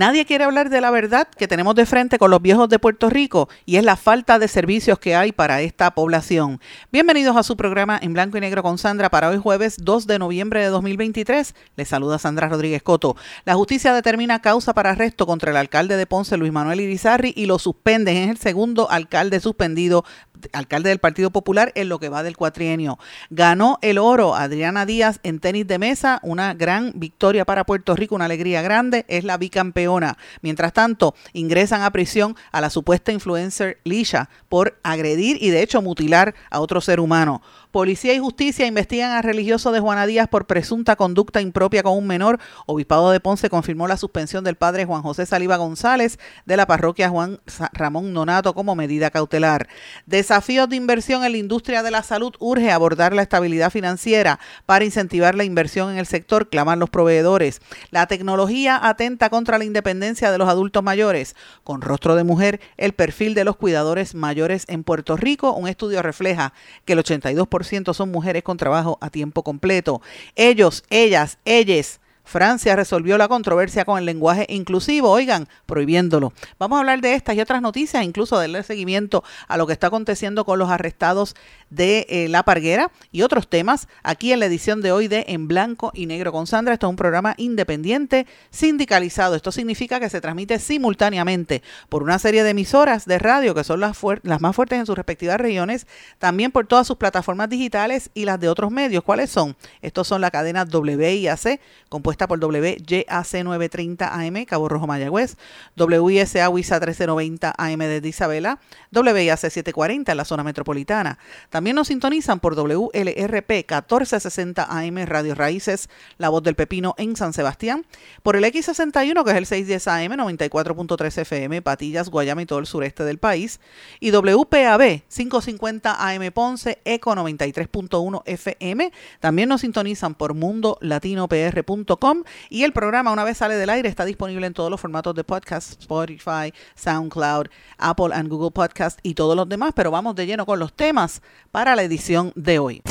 Nadie quiere hablar de la verdad que tenemos de frente con los viejos de Puerto Rico y es la falta de servicios que hay para esta población. Bienvenidos a su programa en blanco y negro con Sandra para hoy jueves 2 de noviembre de 2023. Les saluda Sandra Rodríguez Coto. La justicia determina causa para arresto contra el alcalde de Ponce, Luis Manuel Irizarri, y lo suspenden. Es el segundo alcalde suspendido alcalde del Partido Popular en lo que va del cuatrienio. Ganó el oro Adriana Díaz en tenis de mesa, una gran victoria para Puerto Rico, una alegría grande, es la bicampeona. Mientras tanto, ingresan a prisión a la supuesta influencer Lisha por agredir y de hecho mutilar a otro ser humano. Policía y justicia investigan a religioso de Juana Díaz por presunta conducta impropia con un menor. Obispado de Ponce confirmó la suspensión del padre Juan José Saliva González de la parroquia Juan Ramón Nonato como medida cautelar. Desafíos de inversión en la industria de la salud urge abordar la estabilidad financiera para incentivar la inversión en el sector, claman los proveedores. La tecnología atenta contra la independencia de los adultos mayores. Con rostro de mujer, el perfil de los cuidadores mayores en Puerto Rico. Un estudio refleja que el 82% son mujeres con trabajo a tiempo completo. Ellos, ellas, ellas Francia resolvió la controversia con el lenguaje inclusivo, oigan, prohibiéndolo. Vamos a hablar de estas y otras noticias, incluso darle seguimiento a lo que está aconteciendo con los arrestados de eh, La Parguera y otros temas aquí en la edición de hoy de En Blanco y Negro con Sandra. Esto es un programa independiente, sindicalizado. Esto significa que se transmite simultáneamente por una serie de emisoras de radio que son las, más fuertes en sus respectivas regiones, también por todas sus plataformas digitales y las de otros medios. ¿Cuáles son? Estos son la cadena WIAC, compuesta por WYAC 930 AM, Cabo Rojo Mayagüez, WISA WISA 1390 AM de Isabela, WIAC 740 en la zona metropolitana. También nos sintonizan por WLRP 1460 AM Radio Raíces, La Voz del Pepino en San Sebastián, por el X61 que es el 610 AM 94.3 FM, Patillas, Guayama y todo el sureste del país, y WPAB 550 AM Ponce, Eco 93.1 FM. También nos sintonizan por mundolatinopr.com y el programa una vez sale del aire está disponible en todos los formatos de podcast, Spotify, SoundCloud, Apple and Google Podcast y todos los demás, pero vamos de lleno con los temas para la edición de hoy.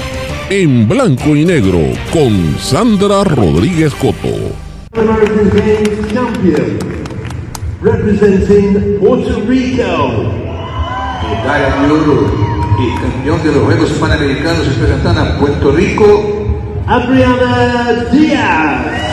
En blanco y negro con Sandra Rodríguez Coto. Representing Puerto Rico. Medalla de oro y campeón de los Juegos Panamericanos representando a Puerto Rico. Adriana Díaz.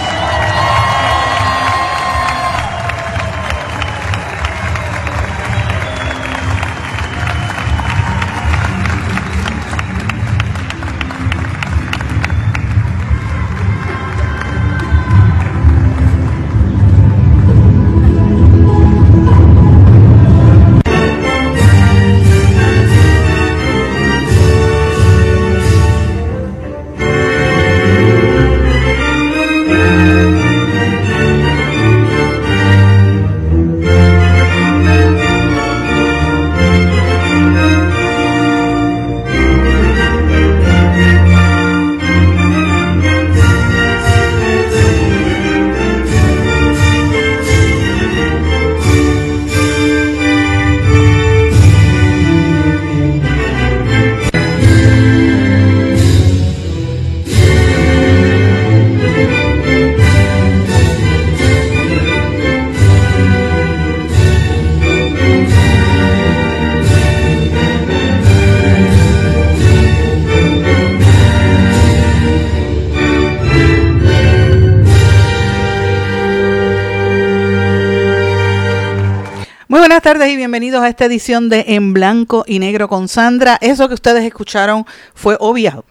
Y bienvenidos a esta edición de En Blanco y Negro con Sandra. Eso que ustedes escucharon fue obviado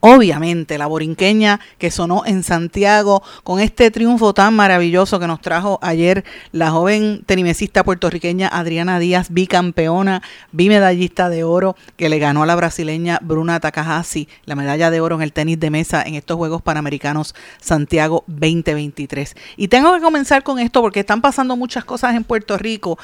obviamente la borinqueña que sonó en Santiago con este triunfo tan maravilloso que nos trajo ayer la joven tenimesista puertorriqueña Adriana Díaz, bicampeona, bimedallista de oro, que le ganó a la brasileña Bruna Takahashi la medalla de oro en el tenis de mesa en estos Juegos Panamericanos Santiago 2023. Y tengo que comenzar con esto porque están pasando muchas cosas en Puerto Rico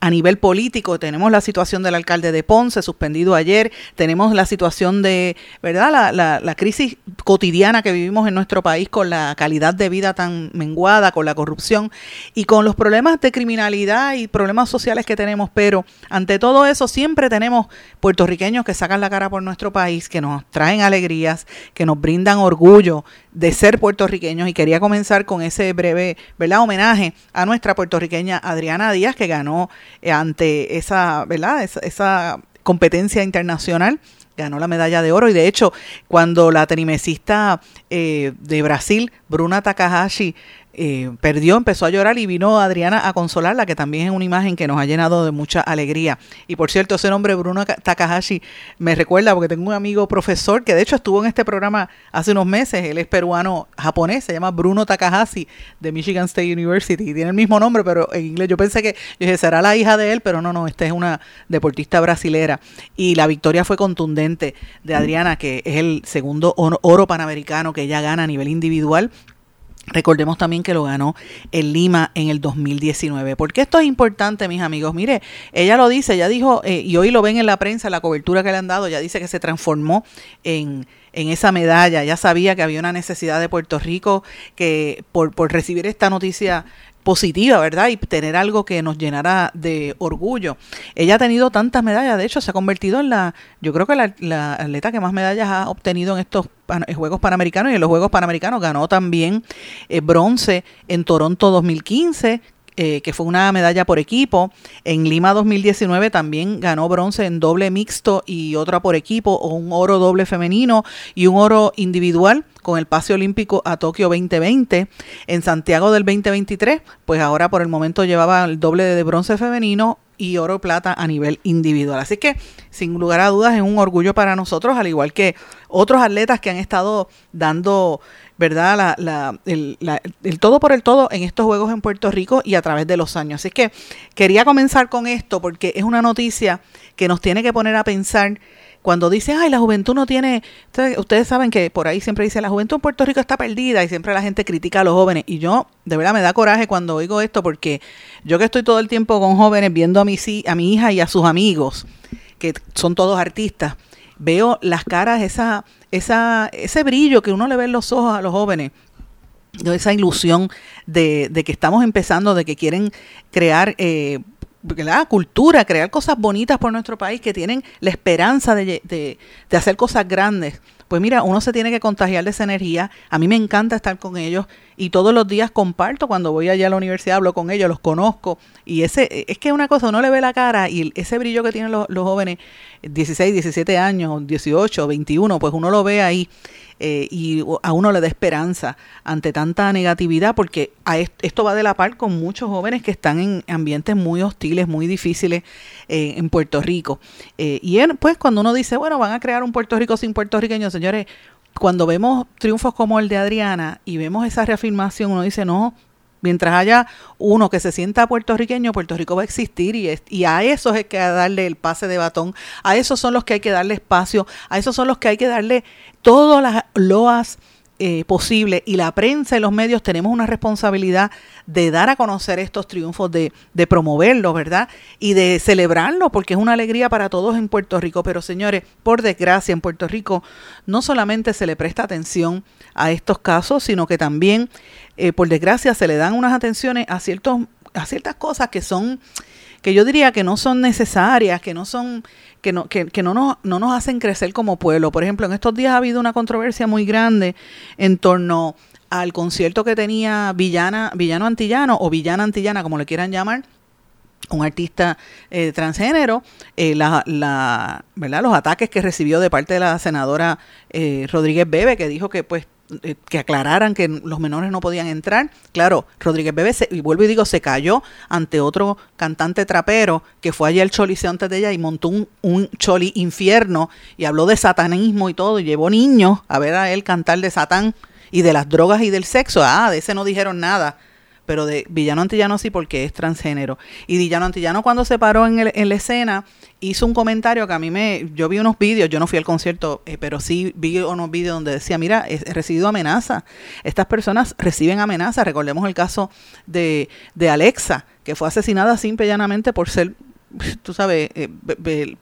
a nivel político. Tenemos la situación del alcalde de Ponce, suspendido ayer, tenemos la situación de, ¿verdad? La, la, crisis cotidiana que vivimos en nuestro país con la calidad de vida tan menguada, con la corrupción y con los problemas de criminalidad y problemas sociales que tenemos. Pero ante todo eso siempre tenemos puertorriqueños que sacan la cara por nuestro país, que nos traen alegrías, que nos brindan orgullo de ser puertorriqueños y quería comenzar con ese breve ¿verdad? homenaje a nuestra puertorriqueña Adriana Díaz que ganó eh, ante esa, ¿verdad? esa competencia internacional ganó la medalla de oro y de hecho cuando la tenimesista eh, de Brasil, Bruna Takahashi, eh, perdió, empezó a llorar y vino Adriana a consolarla, que también es una imagen que nos ha llenado de mucha alegría. Y por cierto, ese nombre Bruno Takahashi me recuerda porque tengo un amigo profesor que de hecho estuvo en este programa hace unos meses, él es peruano japonés, se llama Bruno Takahashi de Michigan State University, y tiene el mismo nombre, pero en inglés. Yo pensé que dije, será la hija de él, pero no, no, esta es una deportista brasilera. Y la victoria fue contundente de Adriana, que es el segundo oro panamericano que ella gana a nivel individual Recordemos también que lo ganó en Lima en el 2019. porque esto es importante, mis amigos? Mire, ella lo dice, ella dijo, eh, y hoy lo ven en la prensa, la cobertura que le han dado, ya dice que se transformó en, en esa medalla. Ya sabía que había una necesidad de Puerto Rico que por, por recibir esta noticia positiva, ¿verdad? Y tener algo que nos llenara de orgullo. Ella ha tenido tantas medallas, de hecho se ha convertido en la, yo creo que la, atleta que más medallas ha obtenido en estos Juegos Panamericanos y en los Juegos Panamericanos ganó también eh, bronce en Toronto 2015, eh, que fue una medalla por equipo. En Lima 2019 también ganó bronce en doble mixto y otra por equipo, o un oro doble femenino y un oro individual con el pase olímpico a Tokio 2020. En Santiago del 2023, pues ahora por el momento llevaba el doble de bronce femenino y oro plata a nivel individual. Así que, sin lugar a dudas, es un orgullo para nosotros, al igual que otros atletas que han estado dando ¿verdad? La, el, el, todo por el todo en estos Juegos en Puerto Rico y a través de los años. Así que quería comenzar con esto porque es una noticia que nos tiene que poner a pensar cuando dice, ay, la juventud no tiene, ustedes, saben que por ahí siempre dice, la juventud en Puerto Rico está perdida y siempre la gente critica a los jóvenes. Y yo, de verdad, me da coraje cuando oigo esto porque yo que estoy todo el tiempo con jóvenes viendo a mi, a mi hija y a sus amigos, que son todos artistas, veo las caras, esa, esa, ese brillo que uno le ve en los ojos a los jóvenes, esa ilusión de, de que estamos empezando, de que quieren crear eh, la cultura, crear cosas bonitas por nuestro país, que tienen la esperanza de, de, de, hacer cosas grandes. Pues mira, uno se tiene que contagiar de esa energía. A mí me encanta estar con ellos y todos los días comparto cuando voy allá a la universidad, hablo con ellos, los conozco. Y ese es que una cosa, uno le ve la cara y ese brillo que tienen los, jóvenes, 16, 17 años, 18, 21, pues uno lo ve ahí eh, y a uno le da esperanza ante tanta negatividad, porque a esto va de la par con muchos jóvenes que están en ambientes muy hostiles, muy difíciles eh, en Puerto Rico. Eh, y pues cuando uno dice, bueno, van a crear un Puerto Rico sin puertorriqueños, señores, cuando vemos triunfos como el de Adriana y vemos esa reafirmación, uno dice, no, Mientras haya uno que se sienta puertorriqueño, Puerto Rico va a existir y, y a esos hay que darle el pase de batón, a esos son los que hay que darle espacio, a esos son los que hay que darle todas las loas eh, posible y la prensa y los medios tenemos una responsabilidad de dar a conocer estos triunfos, de, de promoverlos, ¿verdad? Y de celebrarlos, porque es una alegría para todos en Puerto Rico. Pero señores, por desgracia, en Puerto Rico no solamente se le presta atención a estos casos, sino que también, eh, por desgracia, se le dan unas atenciones a, ciertos, a ciertas cosas que son que yo diría que no son necesarias, que no son, que no, que, no, nos, no nos hacen crecer como pueblo. Por ejemplo, en estos días ha habido una controversia muy grande en torno al concierto que tenía Villana, Villano Antillano o Villana Antillana, como le quieran llamar, un artista eh, transgénero, eh, la, la, ¿verdad? los ataques que recibió de parte de la senadora eh, Rodríguez Bebe, que dijo que pues eh, que aclararan que los menores no podían entrar. Claro, Rodríguez Bebé, y vuelvo y digo, se cayó ante otro cantante trapero que fue allá el choliseo antes de ella y montó un, un choli infierno y habló de satanismo y todo, y llevó niños a ver a él cantar de Satán y de las drogas y del sexo. Ah, de ese no dijeron nada pero de Villano Antillano sí porque es transgénero. Y Villano Antillano cuando se paró en, en la escena hizo un comentario que a mí me, yo vi unos vídeos, yo no fui al concierto, eh, pero sí vi unos vídeos donde decía, mira, he, recibido amenaza. Estas personas reciben amenaza. Recordemos el caso de, de Alexa, que fue asesinada simple y llanamente por ser tú sabes, eh,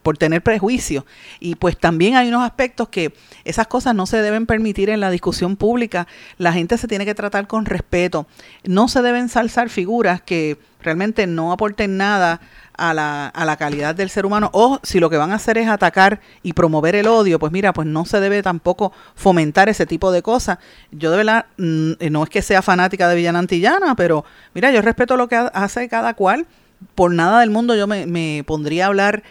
por tener prejuicio. Y pues también hay unos aspectos que esas cosas no se deben permitir en la discusión pública. La gente se tiene que tratar con respeto. No se deben salzar figuras que realmente no aporten nada a la, a la calidad del ser humano o si lo que van a hacer es atacar y promover el odio, pues mira, pues no se debe tampoco fomentar ese tipo de cosas. Yo de verdad, mm, no es que sea fanática de Villana Antillana, pero mira, yo respeto lo que hace cada cual por nada del mundo yo me, pondría a hablar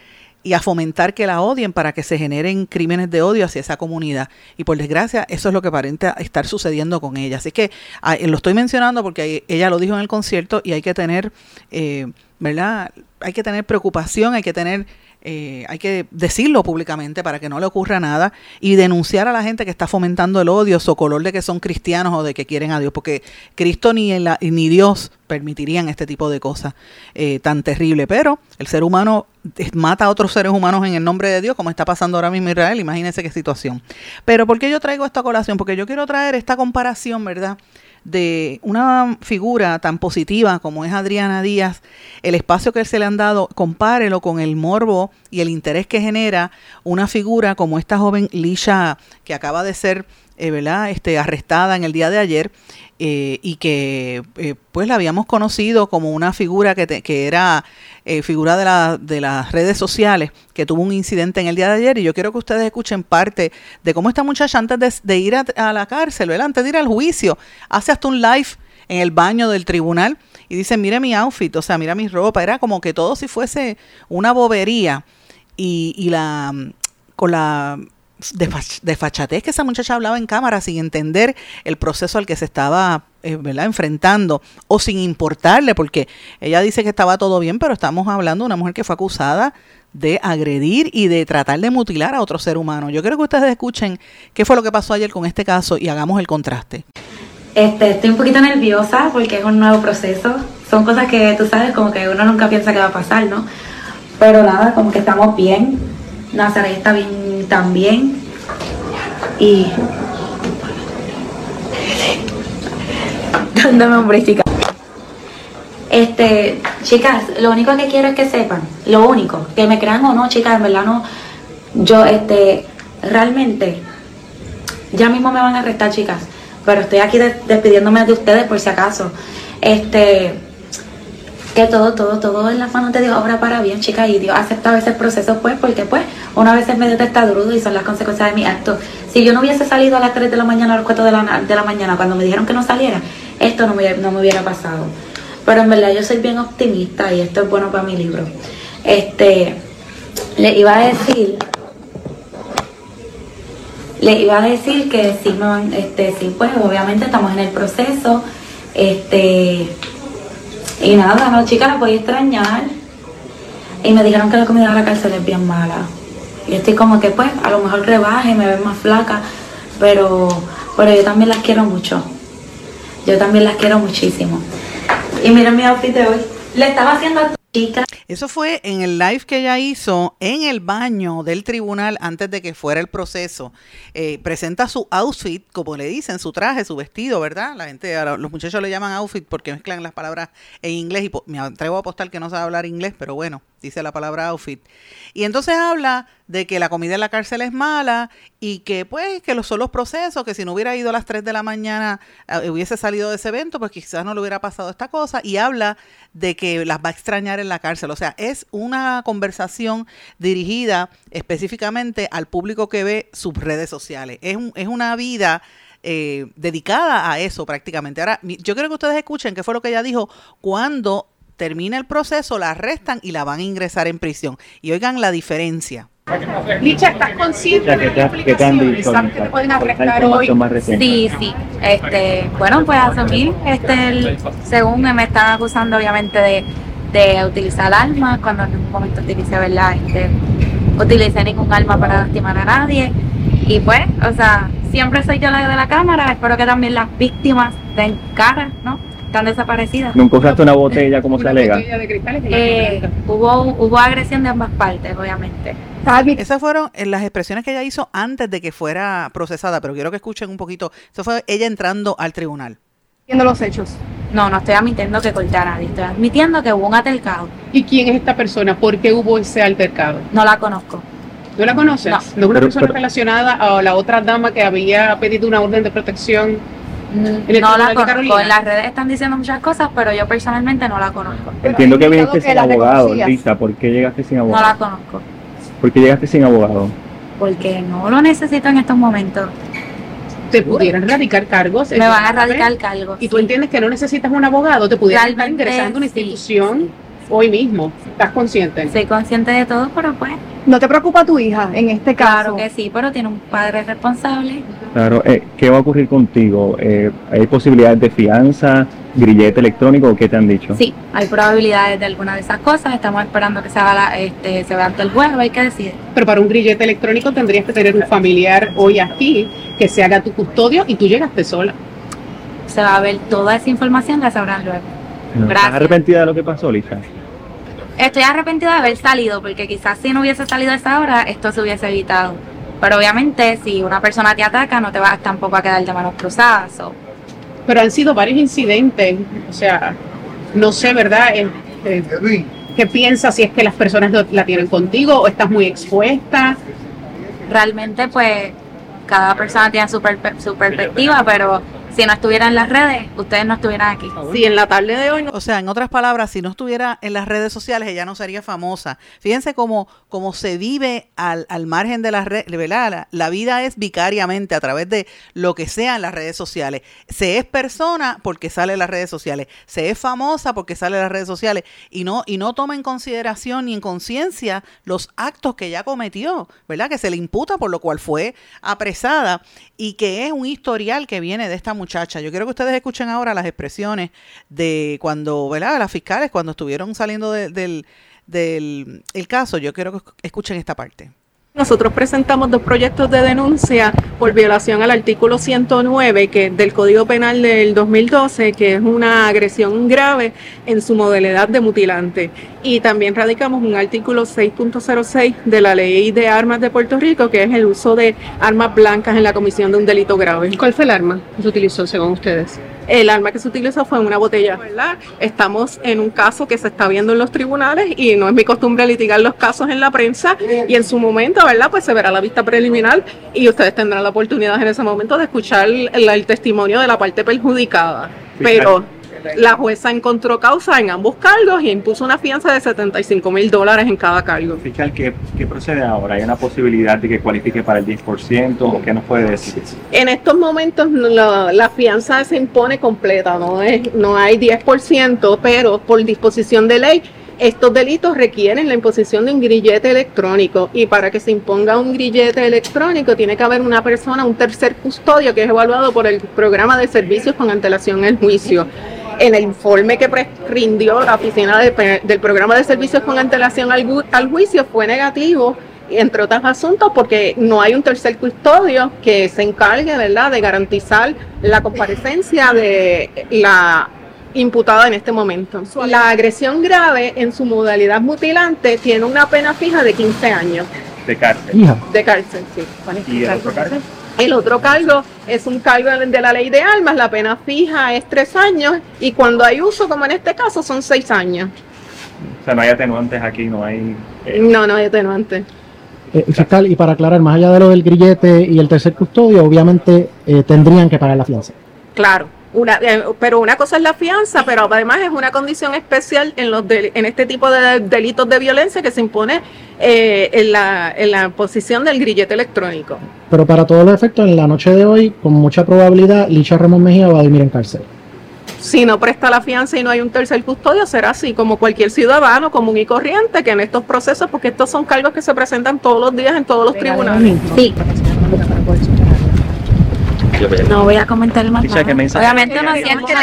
y a fomentar que la odien para que se generen crímenes de odio hacia esa comunidad. Y por desgracia, eso es lo que aparenta estar sucediendo con ella. Así que ah, lo estoy mencionando porque ella lo dijo en el concierto y hay que tener, eh, ¿verdad? Hay que tener preocupación, hay que tener eh, hay que decirlo públicamente para que no le ocurra nada y denunciar a la gente que está fomentando el odio, o color de que son cristianos o de que quieren a Dios, porque Cristo ni, ni Dios permitirían este tipo de cosas eh, tan terrible. Pero el ser humano mata a otros seres humanos en el nombre de Dios, como está pasando ahora mismo Israel. Imagínense qué situación. Pero ¿por qué yo traigo esta colación? Porque yo quiero traer esta comparación, ¿verdad? De una figura tan positiva como es Adriana Díaz, el espacio que se le han dado, compárelo con el morbo y el interés que genera una figura como esta joven Lisha, que acaba de ser eh, ¿verdad? Este, arrestada en el día de ayer eh, y que eh, pues la habíamos conocido como una figura que, que era figura de, de las redes sociales que tuvo un incidente en el día de ayer y yo quiero que ustedes escuchen parte de cómo esta muchacha antes de, ir a, la cárcel, antes de ir al juicio, hace hasta un live en el baño del tribunal y dice, mire mi outfit, o sea, mira mi ropa, era como que todo si fuese una bobería y, y la con la de, fachatez que esa muchacha hablaba en cámara sin entender el proceso al que se estaba eh, ¿verdad? enfrentando o sin importarle, porque ella dice que estaba todo bien, pero estamos hablando de una mujer que fue acusada de agredir y de tratar de mutilar a otro ser humano. Yo quiero que ustedes escuchen qué fue lo que pasó ayer con este caso y hagamos el contraste. Este, estoy un poquito nerviosa porque es un nuevo proceso. Son cosas que tú sabes, como que uno nunca piensa que va a pasar, ¿no? Pero nada, como que estamos bien. Nazaret está bien también. Y. Dándome chicas. Este, chicas, lo único que quiero es que sepan, lo único, que me crean o no, chicas, en verdad no. Yo, este, realmente, ya mismo me van a arrestar, chicas, pero estoy aquí despidiéndome de ustedes por si acaso. Este, que todo, todo, todo en las manos de Dios obra para bien, chicas, y Dios acepta a veces proceso, pues, porque pues, una vez es medio testarudo y son las consecuencias de mi acto. Si yo no hubiese salido a las 3 de la mañana, a las 4 de la, de la mañana, cuando me dijeron que no saliera, esto no me, no me hubiera pasado. Pero en verdad yo soy bien optimista y esto es bueno para mi libro. Este, le iba a decir, le iba a decir que sí van, este, sí, pues obviamente estamos en el proceso, este, y nada, no chicas, la voy a extrañar. Y me dijeron que la comida de la cárcel es bien mala. Y estoy como que pues, a lo mejor rebaje, me ven más flaca, pero, pero yo también las quiero mucho. Yo también las quiero muchísimo. Y miren mi outfit de hoy. Le estaba haciendo. Eso fue en el live que ella hizo en el baño del tribunal antes de que fuera el proceso. Eh, presenta su outfit, como le dicen, su traje, su vestido, ¿verdad? La gente, los muchachos le llaman outfit porque mezclan las palabras en inglés y me atrevo a apostar que no sabe hablar inglés, pero bueno, dice la palabra outfit. Y entonces habla de que la comida en la cárcel es mala y que pues que los son los procesos, que si no hubiera ido a las 3 de la mañana eh, hubiese salido de ese evento, pues quizás no le hubiera pasado esta cosa y habla de que las va a extrañar en la cárcel. O sea, es una conversación dirigida específicamente al público que ve sus redes sociales. Es, es una vida eh, dedicada a eso prácticamente. Ahora, yo quiero que ustedes escuchen qué fue lo que ella dijo cuando termina el proceso, la arrestan y la van a ingresar en prisión. Y oigan la diferencia. Licha, ¿estás consciente de las implicaciones? ¿Sabes que te pueden arrestar hoy? Sí, sí. Este, bueno, pues asumir, este, el, según me están acusando obviamente de, de utilizar armas, cuando en un momento utilicé, ¿verdad? Este, utilicé ningún arma para lastimar a nadie. Y pues, o sea, siempre soy yo la de la cámara, espero que también las víctimas den cara, ¿no? Están desaparecidas. ¿Nunca usaste una botella como se alega? Eh, hubo, hubo agresión de ambas partes, obviamente. Esas fueron eh, las expresiones que ella hizo antes de que fuera procesada, pero quiero que escuchen un poquito. Eso fue ella entrando al tribunal. Viendo los hechos. No, no estoy admitiendo que corté a nadie, estoy admitiendo que hubo un altercado. ¿Y quién es esta persona? ¿Por qué hubo ese altercado? No la conozco. ¿No la conoces? No, ¿No es una persona relacionada a la otra dama que había pedido una orden de protección? No la conozco. En las redes están diciendo muchas cosas, pero yo personalmente no la conozco. Entiendo que viniste sin abogado, Lisa. ¿Por qué llegaste sin abogado? No la conozco. ¿Por qué llegaste sin abogado? Porque no lo necesito en estos momentos. ¿Te pudieran radicar cargos? Me van a radicar cargos. ¿Y tú entiendes que no necesitas un abogado? ¿Te pudieran estar ingresando a una institución hoy mismo? ¿Estás consciente? Soy consciente de todo, pero pues ¿No te preocupa tu hija en este caso? Claro que sí, pero tiene un padre responsable. Claro, eh, ¿qué va a ocurrir contigo? Eh, ¿Hay posibilidades de fianza, grillete electrónico o qué te han dicho? Sí, hay probabilidades de alguna de esas cosas. Estamos esperando que se haga este, se vea el juego, hay que decidir. Pero para un grillete electrónico tendrías que tener un familiar hoy aquí que se haga tu custodio y tú llegaste sola. Se va a ver toda esa información, la sabrán luego. ¿Estás arrepentida de lo que pasó, Lisa? Estoy arrepentida de haber salido, porque quizás si no hubiese salido a esa hora, esto se hubiese evitado. Pero obviamente, si una persona te ataca, no te vas tampoco a quedar de manos cruzadas. Pero han sido varios incidentes, o sea, no sé, ¿verdad? Eh, eh, ¿Qué piensas si es que las personas la tienen contigo o estás muy expuesta? Realmente, pues, cada persona tiene su, su perspectiva, pero si no estuviera en las redes, ustedes no estuvieran aquí. Sí, en la tarde de hoy. O sea, en otras palabras, si no estuviera en las redes sociales, ella no sería famosa. Fíjense cómo, cómo se vive al, al margen de las redes, ¿verdad? La, vida es vicariamente a través de lo que sea en las redes sociales. Se es persona porque sale en las redes sociales. Se es famosa porque sale en las redes sociales. Y no, y no toma en consideración ni en conciencia los actos que ella cometió, ¿verdad? Que se le imputa por lo cual fue apresada y que es un historial que viene de esta muchacha. Yo quiero que ustedes escuchen ahora las expresiones de cuando, ¿verdad? Las fiscales, cuando estuvieron saliendo del, del el caso. Yo quiero que escuchen esta parte. Nosotros presentamos dos proyectos de denuncia por violación al artículo 109 que del Código Penal del 2012, que es una agresión grave en su modalidad de mutilante. Y también radicamos un artículo 6.06 de la Ley de Armas de Puerto Rico, que es el uso de armas blancas en la comisión de un delito grave. ¿Cuál fue el arma que se utilizó según ustedes? El arma que se utilizó fue una botella, ¿verdad? Estamos en un caso que se está viendo en los tribunales y no es mi costumbre litigar los casos en la prensa y en su momento, ¿verdad? Pues se verá la vista preliminar y ustedes tendrán la oportunidad en ese momento de escuchar el, testimonio de la parte perjudicada. Pero la jueza encontró causa en ambos cargos y impuso una fianza de 75 mil dólares en cada cargo. Fiscal, ¿qué, procede ahora? ¿Hay una posibilidad de que cualifique para el 10% o qué nos puede decir? En estos momentos la, fianza se impone completa, no, es, no hay 10%, pero por disposición de ley estos delitos requieren la imposición de un grillete electrónico y para que se imponga un grillete electrónico tiene que haber una persona, un tercer custodio que es evaluado por el programa de servicios con antelación al juicio en el informe que rindió la oficina del programa de servicios con antelación al, juicio fue negativo entre otros asuntos, porque no hay un tercer custodio que se encargue, ¿verdad?, de garantizar la comparecencia de la imputada en este momento. La agresión grave en su modalidad mutilante tiene una pena fija de 15 años. De cárcel. De cárcel, sí. ¿Y el otro cárcel? El otro cargo es un cargo de la ley de armas, la pena fija es tres años y cuando hay uso, como en este caso, son seis años. O sea, no hay atenuantes aquí, no hay... Eh, no, no hay atenuantes. Eh, fiscal, y para aclarar, más allá de lo del grillete y el tercer custodio, obviamente eh, tendrían que pagar la fianza. Claro, una, eh, pero una cosa es la fianza, pero además es una condición especial en, los en este tipo de delitos de violencia que se impone eh, en, la, en la posición del grillete electrónico. Pero para todos los efectos, en la noche de hoy, con mucha probabilidad, Licha Ramón Mejía va a dormir en cárcel. si no presta la fianza y no hay un tercer custodio, será así, como cualquier ciudadano común y corriente que en estos procesos, porque estos son cargos que se presentan todos los días en todos los tribunales. Sí. No voy a comentar más. Tisha, ¿qué nada. Obviamente uno siente,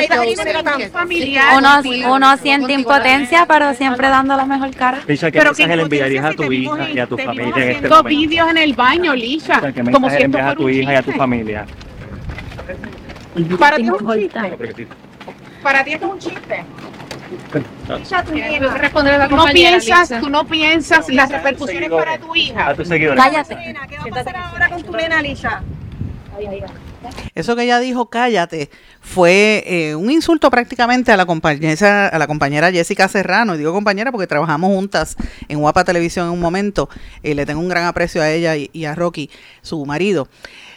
uno, uno siente impotencia, pero siempre dando la mejor cara. Tisha, ¿qué Pero qué mensaje le enviarías a tu hija y a tu familia en este momento? vídeos en el baño, Lisha, Tisha, ¿Qué como mensaje le envías a tu hija y a tu familia? Para ti es un chiste. Para ti esto es un chiste. A Tú no piensas, Lisa. tú no piensas las repercusiones para tu A hija. tus seguidores. Cállate. ¿Qué va a pasar ahora con tu nena, Lisha? Eso que ella dijo, cállate, fue eh, un insulto prácticamente a la compañera, a la compañera Jessica Serrano. Y digo compañera porque trabajamos juntas en Guapa Televisión en un momento. y le tengo un gran aprecio a ella y a Rocky, su marido.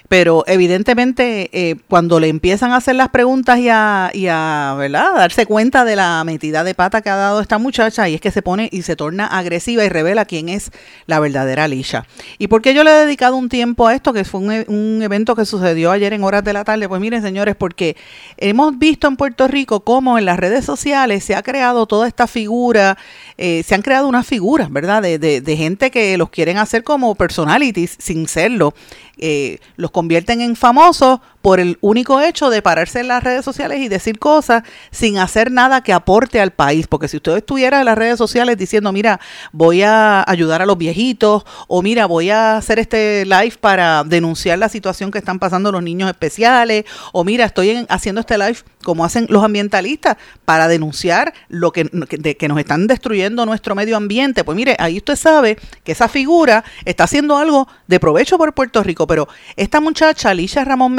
Pero evidentemente eh, cuando le empiezan a hacer las preguntas y a, y a ¿verdad? darse cuenta de la metida de pata que ha dado esta muchacha y es que se pone y se torna agresiva y revela quién es la verdadera Alicia. ¿Y por qué yo le he dedicado un tiempo a esto? Que fue un, e- un evento que sucedió ayer en horas de la tarde. Pues miren señores, porque hemos visto en Puerto Rico cómo en las redes sociales se ha creado toda esta figura, eh, se han creado unas figuras, ¿verdad? De, de- de gente que los quieren hacer como personalities sin serlo. Eh, los convierten en famosos por el único hecho de pararse en las redes sociales y decir cosas sin hacer nada que aporte al país. Porque si usted estuviera en las redes sociales diciendo, mira, voy a ayudar a los viejitos, o mira, voy a hacer este live para denunciar la situación que están pasando los niños especiales, o mira, estoy en- haciendo este live como hacen los ambientalistas para denunciar lo que, de- que nos están destruyendo nuestro medio ambiente. Pues mire, ahí usted sabe que esa figura está haciendo algo de provecho por Puerto Rico, pero esta muchacha, Alicia Ramón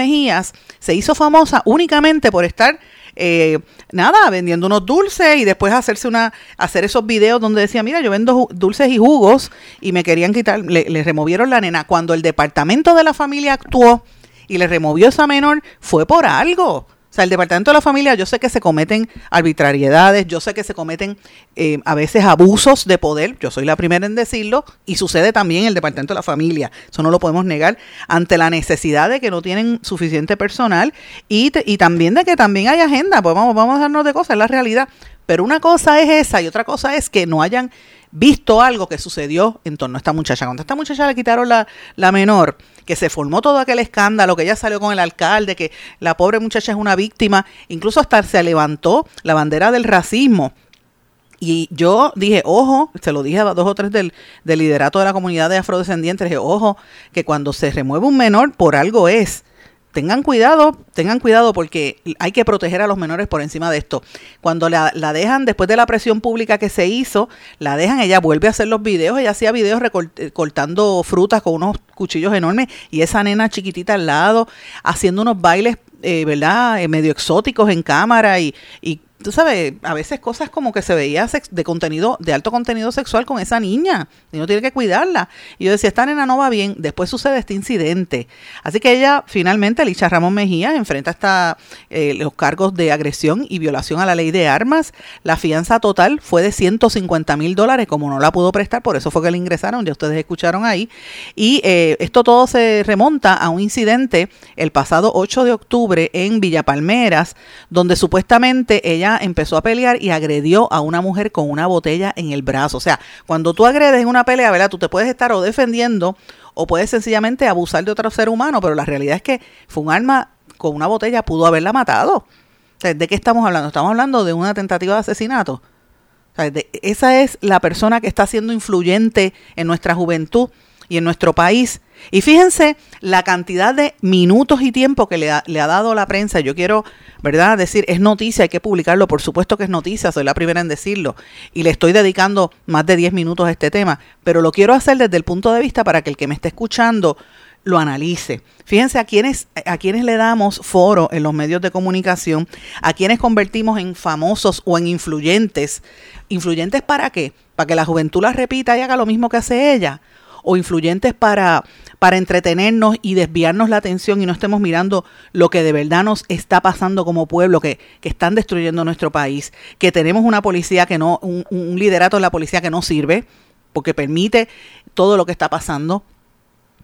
Se hizo famosa únicamente por estar eh, nada, vendiendo unos dulces y después hacerse una, hacer esos videos donde decía, mira, yo vendo dulces y jugos y me querían quitar, le, le removieron la nena. Cuando el departamento de la familia actuó y le removió esa menor, fue por algo. O sea, el departamento de la familia, yo sé que se cometen arbitrariedades, yo sé que se cometen eh, a veces abusos de poder, yo soy la primera en decirlo, y sucede también en el departamento de la familia, eso no lo podemos negar, ante la necesidad de que no tienen suficiente personal y, te- y también de que también hay agenda, pues vamos, vamos a darnos de cosas, es la realidad. Pero una cosa es esa y otra cosa es que no hayan visto algo que sucedió en torno a esta muchacha. Cuando a esta muchacha le quitaron la, la menor, que se formó todo aquel escándalo, que ella salió con el alcalde, que la pobre muchacha es una víctima, incluso hasta se levantó la bandera del racismo. Y yo dije, ojo, se lo dije a dos o tres del, del liderato de la comunidad de afrodescendientes, dije, ojo, que cuando se remueve un menor, por algo es. Tengan cuidado, tengan cuidado porque hay que proteger a los menores por encima de esto. Cuando la, la dejan, después de la presión pública que se hizo, la dejan, ella vuelve a hacer los videos, ella hacía videos eh, cortando frutas con unos cuchillos enormes y esa nena chiquitita al lado, haciendo unos bailes, eh, ¿verdad? Eh, medio exóticos en cámara y, y tú sabes, a veces cosas como que se veía de contenido, de alto contenido sexual con esa niña, y uno tiene que cuidarla. Y yo decía, esta nena no va bien, después sucede este incidente. Así que ella, finalmente, Licha Ramón Mejía, enfrenta hasta eh, los cargos de agresión y violación a la ley de armas. La fianza total fue de 150 mil dólares, como no la pudo prestar, por eso fue que le ingresaron, ya ustedes escucharon ahí. Y eh, esto todo se remonta a un incidente el pasado 8 de octubre en Villa Palmeras, donde supuestamente ella empezó a pelear y agredió a una mujer con una botella en el brazo. O sea, cuando tú agredes en una pelea, ¿verdad? Tú te puedes estar o defendiendo o puedes sencillamente abusar de otro ser humano, pero la realidad es que fue un arma con una botella, pudo haberla matado. ¿De qué estamos hablando? Estamos hablando de una tentativa de asesinato. Esa es la persona que está siendo influyente en nuestra juventud y en nuestro país. Y fíjense la cantidad de minutos y tiempo que le ha, dado la prensa. Yo quiero, ¿verdad?, decir, es noticia, hay que publicarlo. Por supuesto que es noticia, soy la primera en decirlo. Y le estoy dedicando más de 10 minutos a este tema. Pero lo quiero hacer desde el punto de vista para que el que me esté escuchando lo analice. Fíjense a quienes, a quienes le damos foro en los medios de comunicación, a quienes convertimos en famosos o en influyentes. ¿Influyentes para qué? Para que la juventud la repita y haga lo mismo que hace ella. O influyentes para, para entretenernos y desviarnos la atención y no estemos mirando lo que de verdad nos está pasando como pueblo, que, que están destruyendo nuestro país, que tenemos una policía que no, un, un liderato de la policía que no sirve, porque permite todo lo que está pasando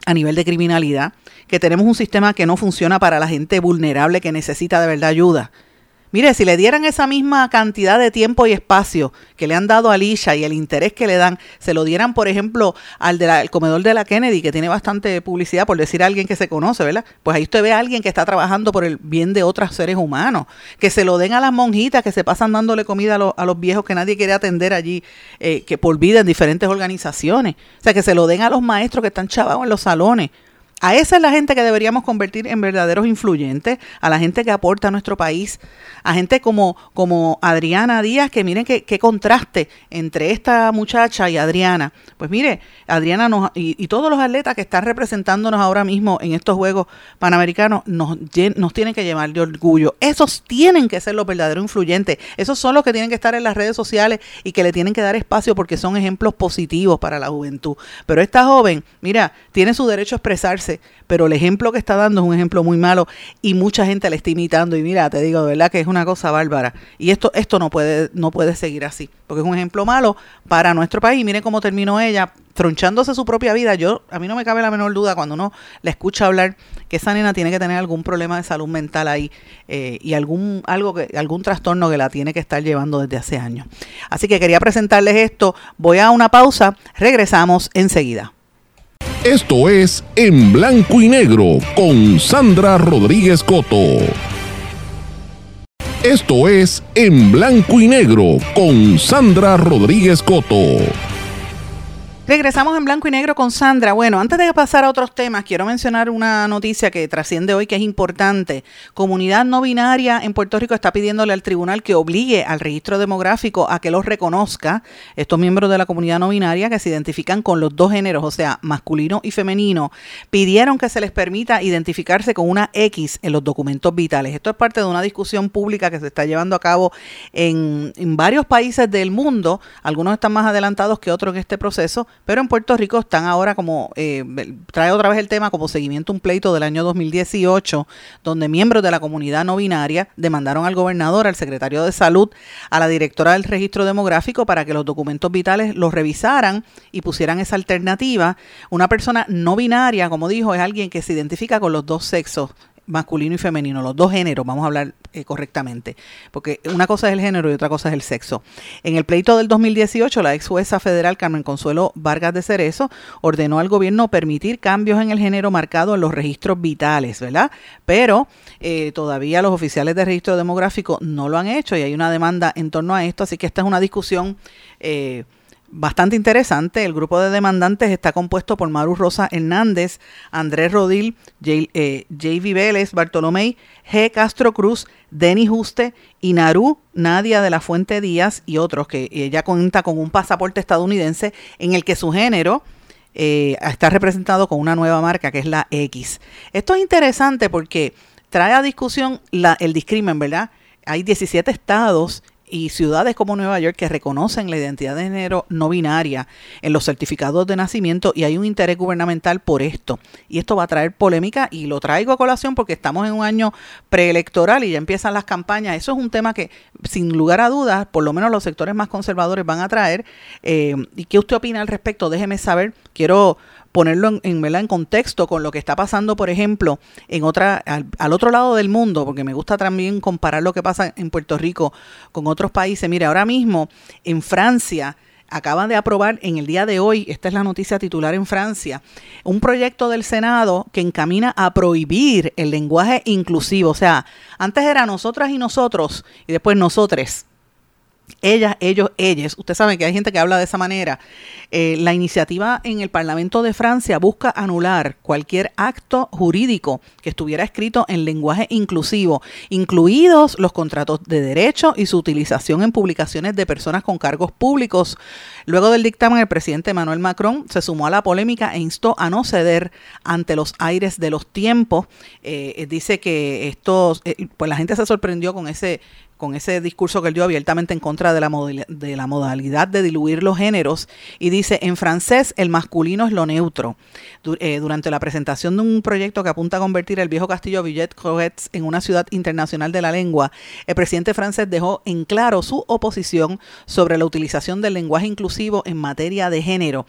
a nivel de criminalidad, que tenemos un sistema que no funciona para la gente vulnerable que necesita de verdad ayuda. Mire, si le dieran esa misma cantidad de tiempo y espacio que le han dado a Lisha y el interés que le dan, se lo dieran, por ejemplo, al del comedor de la Kennedy, que tiene bastante publicidad, por decir a alguien que se conoce, ¿verdad? Pues ahí usted ve a alguien que está trabajando por el bien de otros seres humanos. Que se lo den a las monjitas que se pasan dándole comida a, los viejos que nadie quiere atender allí, eh, que por vida en diferentes organizaciones. O sea, que se lo den a los maestros que están chavados en los salones. A esa es la gente que deberíamos convertir en verdaderos influyentes, a la gente que aporta a nuestro país, a gente como, como Adriana Díaz, que miren qué, contraste entre esta muchacha y Adriana. Pues mire, Adriana nos, y, todos los atletas que están representándonos ahora mismo en estos Juegos Panamericanos nos, nos tienen que llevar de orgullo. Esos tienen que ser los verdaderos influyentes. Esos son los que tienen que estar en las redes sociales y que le tienen que dar espacio porque son ejemplos positivos para la juventud. Pero esta joven, mira, tiene su derecho a expresarse, pero el ejemplo que está dando es un ejemplo muy malo y mucha gente le está imitando. Y mira, te digo de verdad que es una cosa bárbara. Y esto, esto no puede, no puede seguir así, porque es un ejemplo malo para nuestro país. Miren cómo terminó ella tronchándose su propia vida. Yo, a mí no me cabe la menor duda cuando uno le escucha hablar que esa nena tiene que tener algún problema de salud mental ahí eh, y algún, algo que, algún trastorno que la tiene que estar llevando desde hace años. Así que quería presentarles esto. Voy a una pausa. Regresamos enseguida. Esto es En Blanco y Negro con Sandra Rodríguez Coto. Esto es En Blanco y Negro con Sandra Rodríguez Coto. Regresamos en blanco y negro con Sandra. Bueno, antes de pasar a otros temas, quiero mencionar una noticia que trasciende hoy que es importante. Comunidad no binaria en Puerto Rico está pidiéndole al tribunal que obligue al registro demográfico a que los reconozca. Estos miembros de la comunidad no binaria que se identifican con los dos géneros, o sea, masculino y femenino, pidieron que se les permita identificarse con una X en los documentos vitales. Esto es parte de una discusión pública que se está llevando a cabo en, varios países del mundo. Algunos están más adelantados que otros en este proceso pero en Puerto Rico están ahora como, eh, trae otra vez el tema como seguimiento un pleito del año 2018, donde miembros de la comunidad no binaria demandaron al gobernador, al secretario de salud, a la directora del registro demográfico para que los documentos vitales los revisaran y pusieran esa alternativa. Una persona no binaria, como dijo, es alguien que se identifica con los dos sexos masculino y femenino, los dos géneros, vamos a hablar eh, correctamente, porque una cosa es el género y otra cosa es el sexo. En el pleito del 2018, la ex jueza federal Carmen Consuelo Vargas de Cerezo ordenó al gobierno permitir cambios en el género marcado en los registros vitales, ¿verdad? Pero eh, todavía los oficiales de registro demográfico no lo han hecho y hay una demanda en torno a esto, así que esta es una discusión. Eh, bastante interesante. El grupo de demandantes está compuesto por Maru Rosa Hernández, Andrés Rodil, J. Eh, Vélez, Bartolomé, G. Castro Cruz, Denis Juste, Inaru, Nadia de la Fuente Díaz y otros, que ella cuenta con un pasaporte estadounidense en el que su género eh, está representado con una nueva marca que es la X. Esto es interesante porque trae a discusión el discrimen, ¿verdad? Hay 17 estados y ciudades como Nueva York que reconocen la identidad de género no binaria en los certificados de nacimiento y hay un interés gubernamental por esto. Y esto va a traer polémica y lo traigo a colación porque estamos en un año preelectoral y ya empiezan las campañas. Eso es un tema que, sin lugar a dudas, por lo menos los sectores más conservadores van a traer. Eh, ¿Y qué usted opina al respecto? Déjeme saber. Quiero ponerlo en, en, en contexto con lo que está pasando, por ejemplo, en otra, al, otro lado del mundo, porque me gusta también comparar lo que pasa en Puerto Rico con otros países. Mire, ahora mismo en Francia acaban de aprobar en el día de hoy, esta es la noticia titular en Francia, un proyecto del Senado que encamina a prohibir el lenguaje inclusivo. O sea, antes era nosotras y nosotros y después nosotres ellas, ellos, ellas. Usted sabe que hay gente que habla de esa manera. Eh, la iniciativa en el Parlamento de Francia busca anular cualquier acto jurídico que estuviera escrito en lenguaje inclusivo, incluidos los contratos de derecho y su utilización en publicaciones de personas con cargos públicos. Luego del dictamen, el presidente Emmanuel Macron se sumó a la polémica e instó a no ceder ante los aires de los tiempos. Eh, dice que esto, eh, pues la gente se sorprendió con ese con ese discurso que él dio abiertamente en contra de la, de la modalidad de diluir los géneros y dice, en francés el masculino es lo neutro. Eh, durante la presentación de un proyecto que apunta a convertir el viejo castillo Villet-Croetz en una ciudad internacional de la lengua, el presidente francés dejó en claro su oposición sobre la utilización del lenguaje inclusivo en materia de género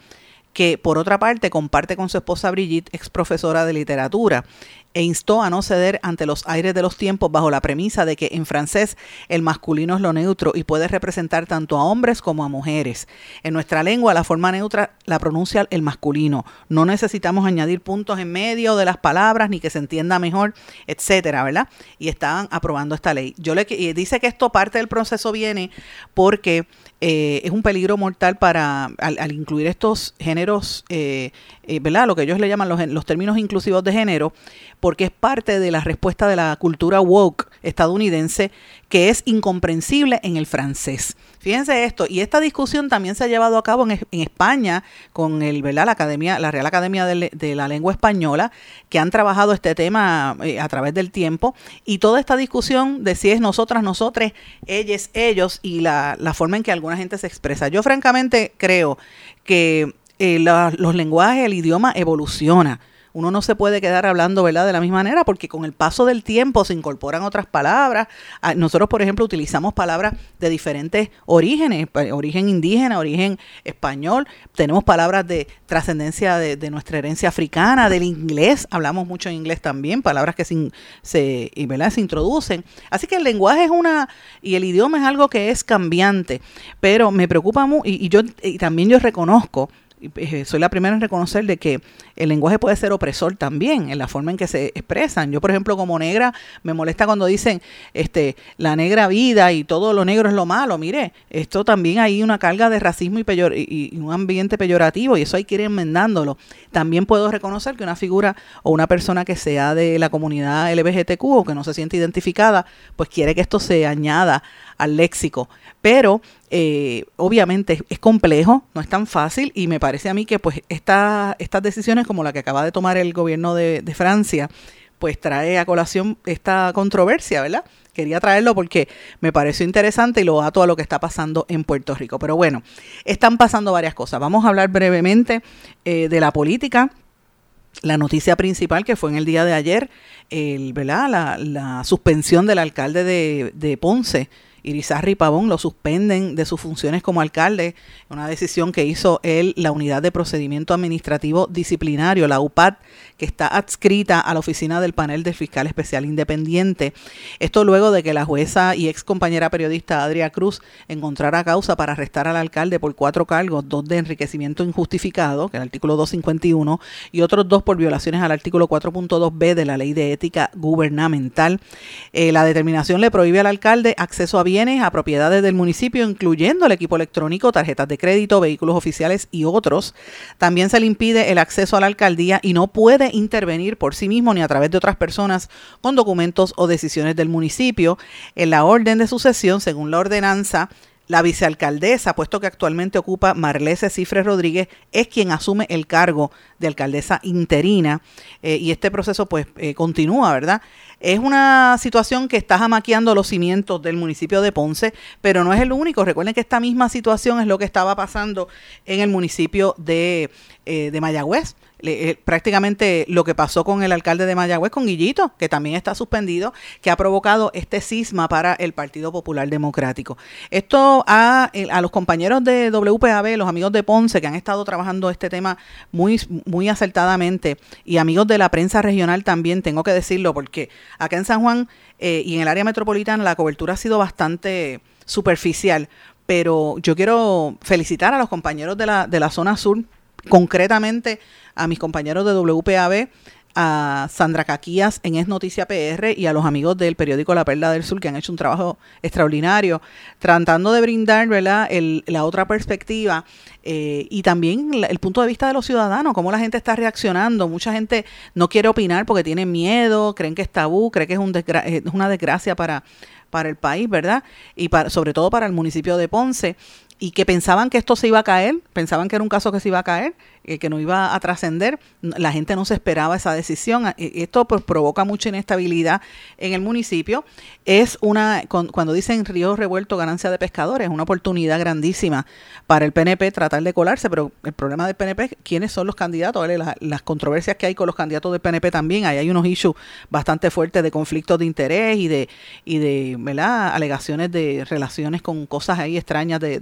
que por otra parte comparte con su esposa Brigitte, ex profesora de literatura e instó a no ceder ante los aires de los tiempos bajo la premisa de que en francés el masculino es lo neutro y puede representar tanto a hombres como a mujeres. En nuestra lengua la forma neutra la pronuncia el masculino. No necesitamos añadir puntos en medio de las palabras ni que se entienda mejor, etcétera, ¿verdad? Y estaban aprobando esta ley. Yo le y dice que esto parte del proceso viene porque eh, es un peligro mortal para al, incluir estos géneros, eh, eh, ¿verdad? Lo que ellos le llaman los, los términos inclusivos de género, porque es parte de la respuesta de la cultura woke estadounidense que es incomprensible en el francés. Fíjense esto, y esta discusión también se ha llevado a cabo en, España con el, ¿verdad? La, Academia, la Real Academia de, la Lengua Española, que han trabajado este tema eh, a través del tiempo, y toda esta discusión de si es nosotras, nosotros, ellos, ellos, y la, forma en que alguna gente se expresa. Yo francamente creo que eh, los lenguajes, el idioma evoluciona uno no se puede quedar hablando, ¿verdad?, de la misma manera, porque con el paso del tiempo se incorporan otras palabras. Ah, nosotros, por ejemplo, utilizamos palabras de diferentes orígenes, origen indígena, origen español, tenemos palabras de trascendencia de, nuestra herencia africana, del inglés, hablamos mucho en inglés también, palabras que se, se, ¿verdad? se introducen. Así que el lenguaje es una, y el idioma es algo que es cambiante, pero me preocupa mucho, y, yo y también yo reconozco, soy la primera en reconocer de que el lenguaje puede ser opresor también en la forma en que se expresan. Yo, por ejemplo, como negra, me molesta cuando dicen este la negra vida y todo lo negro es lo malo. Mire, esto también hay una carga de racismo y, peyor y, un ambiente peyorativo y eso hay que ir enmendándolo. También puedo reconocer que una figura o una persona que sea de la comunidad LGBTQ o que no se siente identificada, pues quiere que esto se añada al léxico. Pero eh, obviamente es complejo, no es tan fácil y me parece a mí que pues esta, estas decisiones como la que acaba de tomar el gobierno de, Francia, pues trae a colación esta controversia, ¿verdad? Quería traerlo porque me pareció interesante y lo ato a lo que está pasando en Puerto Rico. Pero bueno, están pasando varias cosas. Vamos a hablar brevemente eh, de la política. La noticia principal que fue en el día de ayer, el, ¿verdad? La, suspensión del alcalde de, de Ponce, Irizarry Pavón lo suspenden de sus funciones como alcalde, una decisión que hizo él, la Unidad de Procedimiento Administrativo Disciplinario, la UPAD, que está adscrita a la oficina del panel del fiscal especial independiente. Esto luego de que la jueza y ex compañera periodista Adria Cruz encontrara causa para arrestar al alcalde por cuatro cargos, dos de enriquecimiento injustificado, que es el artículo 251, y otros dos por violaciones al artículo 4.2b de la ley de ética gubernamental. Eh, la determinación le prohíbe al alcalde acceso a a propiedades del municipio, incluyendo el equipo electrónico, tarjetas de crédito, vehículos oficiales y otros. También se le impide el acceso a la alcaldía y no puede intervenir por sí mismo ni a través de otras personas con documentos o decisiones del municipio. En la orden de sucesión, según la ordenanza, la vicealcaldesa, puesto que actualmente ocupa Marlese Cifres Rodríguez, es quien asume el cargo de alcaldesa interina eh, y este proceso pues eh, continúa, ¿verdad? Es una situación que está jamaqueando los cimientos del municipio de Ponce, pero no es el único. Recuerden que esta misma situación es lo que estaba pasando en el municipio de, eh, de Mayagüez. Eh, prácticamente lo que pasó con el alcalde de Mayagüez, con Guillito, que también está suspendido, que ha provocado este cisma para el Partido Popular Democrático. Esto a, eh, a los compañeros de WPAB, los amigos de Ponce, que han estado trabajando este tema muy, muy acertadamente, y amigos de la prensa regional también, tengo que decirlo, porque acá en San Juan eh, y en el área metropolitana la cobertura ha sido bastante superficial, pero yo quiero felicitar a los compañeros de la, de la zona sur, concretamente a mis compañeros de WPAB, a Sandra Caquías en Es Noticia PR y a los amigos del periódico La Perla del Sur que han hecho un trabajo extraordinario tratando de brindar ¿verdad? la otra perspectiva eh, y también el punto de vista de los ciudadanos, cómo la gente está reaccionando. Mucha gente no quiere opinar porque tiene miedo, creen que es tabú, creen que es, un es una desgracia para, para el país, ¿verdad? Y para, sobre todo para el municipio de Ponce y que pensaban que esto se iba a caer, pensaban que era un caso que se iba a caer, que no iba a trascender, la gente no se esperaba esa decisión. Eh, esto pues, provoca mucha inestabilidad en el municipio. Es una, cuando dicen río revuelto, ganancia de pescadores, una oportunidad grandísima para el PNP tratar de colarse, pero el problema del PNP, ¿quiénes son los candidatos? Las, controversias que hay con los candidatos del PNP también, ahí hay unos issues bastante fuertes de conflictos de interés y de, y de ¿verdad? alegaciones de relaciones con cosas ahí extrañas de,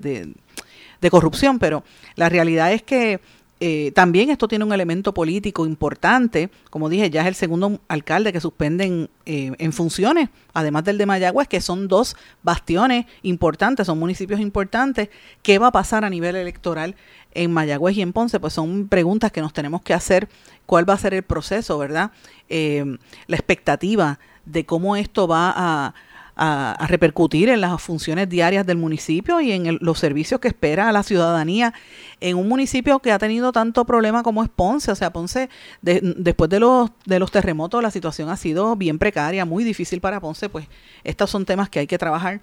de corrupción, pero la realidad es que eh, también esto tiene un elemento político importante. Como dije, ya es el segundo alcalde que suspenden eh, en funciones, además del de Mayagüez, que son dos bastiones importantes, son municipios importantes. ¿Qué va a pasar a nivel electoral en Mayagüez y en Ponce? Pues son preguntas que nos tenemos que hacer. ¿Cuál va a ser el proceso, verdad? Eh, la expectativa de cómo esto va a a, repercutir en las funciones diarias del municipio y en los servicios que espera a la ciudadanía en un municipio que ha tenido tanto problema como es Ponce. O sea, Ponce, después de los, de los terremotos, la situación ha sido bien precaria, muy difícil para Ponce. Pues estos son temas que hay que trabajar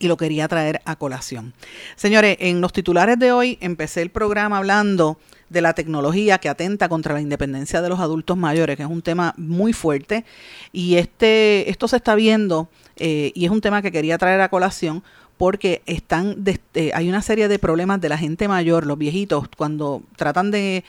y lo quería traer a colación. Señores, en los titulares de hoy empecé el programa hablando de la tecnología que atenta contra la independencia de los adultos mayores, que es un tema muy fuerte. Y este, esto se está viendo eh, y es un tema que quería traer a colación porque están eh, hay una serie de problemas de la gente mayor, los viejitos, cuando tratan de,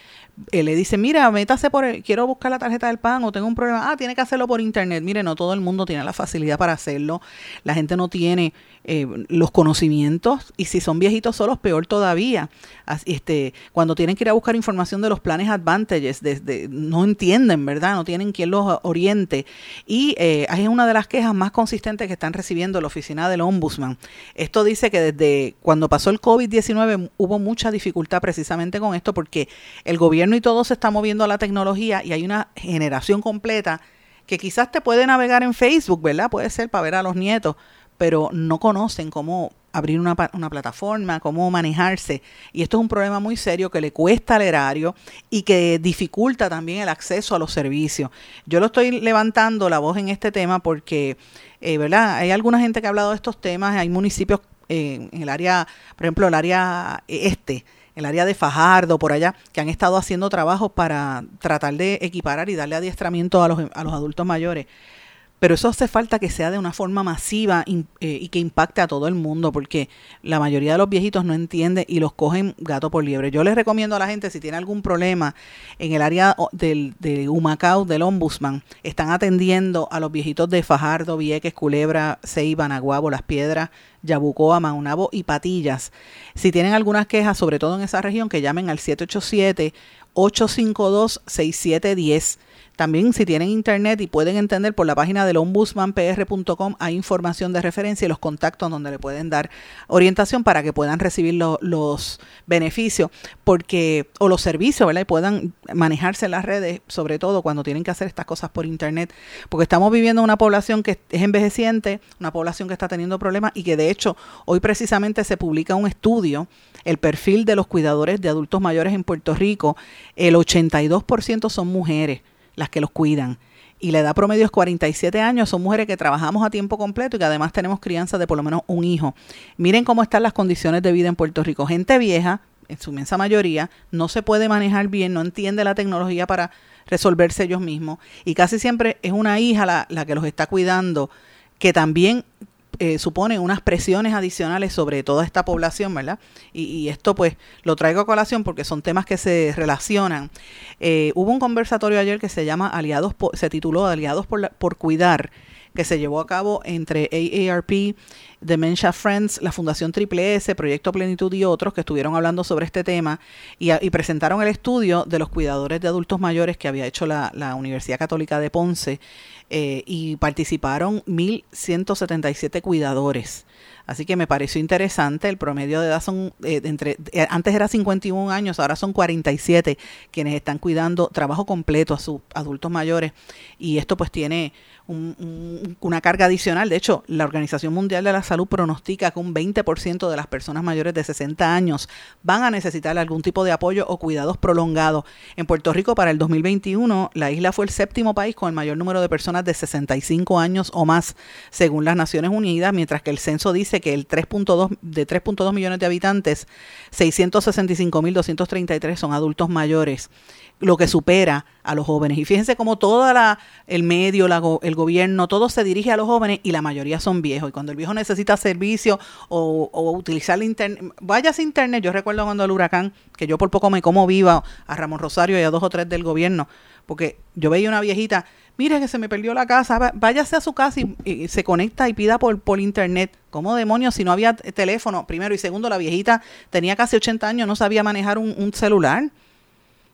eh, le dicen, mira, métase por, el, quiero buscar la tarjeta del pan o tengo un problema, ah, tiene que hacerlo por internet. Mire, no todo el mundo tiene la facilidad para hacerlo, la gente no tiene eh, los conocimientos y si son viejitos solos, peor todavía. este, cuando tienen que ir a buscar información de los planes Advantages, desde, no entienden, ¿verdad? No tienen quien los oriente. Y eh, es una de las quejas más consistentes que están recibiendo la oficina del Ombudsman. Esto dice que desde cuando pasó el COVID-19 hubo mucha dificultad precisamente con esto porque el gobierno y todo se está moviendo a la tecnología y hay una generación completa que quizás te puede navegar en Facebook, ¿verdad? Puede ser para ver a los nietos, pero no conocen cómo abrir una, una, plataforma, cómo manejarse. Y esto es un problema muy serio que le cuesta al erario y que dificulta también el acceso a los servicios. Yo lo estoy levantando la voz en este tema porque, eh, ¿verdad? Hay alguna gente que ha hablado de estos temas, hay municipios eh, en el área, por ejemplo, el área este, el área de Fajardo, por allá, que han estado haciendo trabajos para tratar de equiparar y darle adiestramiento a los, a los adultos mayores pero eso hace falta que sea de una forma masiva eh, y que impacte a todo el mundo, porque la mayoría de los viejitos no entiende y los cogen gato por liebre. Yo les recomiendo a la gente, si tiene algún problema en el área del, de Humacao, del Ombudsman, están atendiendo a los viejitos de Fajardo, Vieques, Culebra, Ceiba, Naguabo, Las Piedras, Yabucoa, Maunabo y Patillas. Si tienen algunas quejas, sobre todo en esa región, que llamen al 787 852 6710 también si tienen internet y pueden entender por la página del ombudsmanpr.com hay información de referencia y los contactos donde le pueden dar orientación para que puedan recibir los beneficios porque o los servicios, ¿verdad? Y puedan manejarse en las redes, sobre todo cuando tienen que hacer estas cosas por internet, porque estamos viviendo una población que es envejeciente, una población que está teniendo problemas y que de hecho hoy precisamente se publica un estudio el perfil de los cuidadores de adultos mayores en Puerto Rico, el 82% son mujeres las que los cuidan. Y la edad promedio es 47 años, son mujeres que trabajamos a tiempo completo y que además tenemos crianza de por lo menos un hijo. Miren cómo están las condiciones de vida en Puerto Rico. Gente vieja, en su inmensa mayoría, no se puede manejar bien, no entiende la tecnología para resolverse ellos mismos. Y casi siempre es una hija la, la que los está cuidando, que también eh, supone unas presiones adicionales sobre toda esta población, ¿verdad? Y, esto pues lo traigo a colación porque son temas que se relacionan. Eh, hubo un conversatorio ayer que se llama Aliados, se tituló Aliados por, por Cuidar, que se llevó a cabo entre AARP, Dementia Friends, la Fundación Triple S, Proyecto Plenitud y otros que estuvieron hablando sobre este tema y, presentaron el estudio de los cuidadores de adultos mayores que había hecho la, Universidad Católica de Ponce eh, y participaron 1.177 cuidadores. Así que me pareció interesante, el promedio de edad son, eh, entre, eh, antes era 51 años, ahora son 47 quienes están cuidando trabajo completo a sus adultos mayores y esto pues tiene una carga adicional. De hecho, la Organización Mundial de la Salud pronostica que un 20% de las personas mayores de 60 años van a necesitar algún tipo de apoyo o cuidados prolongados. En Puerto Rico, para el 2021, la isla fue el séptimo país con el mayor número de personas de 65 años o más, según las Naciones Unidas, mientras que el censo dice que el 3.2 de 3.2 millones de habitantes, 665.233 son adultos mayores lo que supera a los jóvenes. Y fíjense cómo todo el medio, el gobierno, todo se dirige a los jóvenes y la mayoría son viejos. Y cuando el viejo necesita servicio o, utilizar el internet, vaya a internet. Yo recuerdo cuando el huracán, que yo por poco me como viva a Ramón Rosario y a dos o tres del gobierno, porque yo veía una viejita, mire que se me perdió la casa, váyase a su casa y, se conecta y pida por, por internet. ¿Cómo demonios si no había teléfono? Primero y segundo, la viejita tenía casi 80 años, no sabía manejar un celular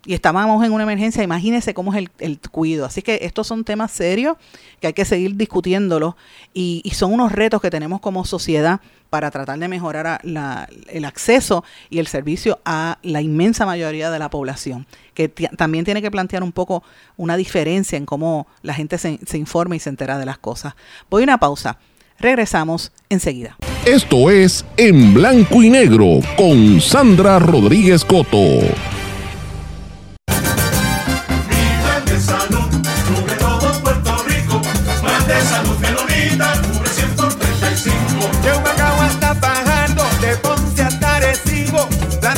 y estábamos en una emergencia, imagínense cómo es el, el cuido. Así que estos son temas serios que hay que seguir discutiéndolos y, son unos retos que tenemos como sociedad para tratar de mejorar el acceso y el servicio a la inmensa mayoría de la población, que también tiene que plantear un poco una diferencia en cómo la gente se, se informa y se entera de las cosas. Voy a una pausa. Regresamos enseguida. Esto es En Blanco y Negro con Sandra Rodríguez Coto.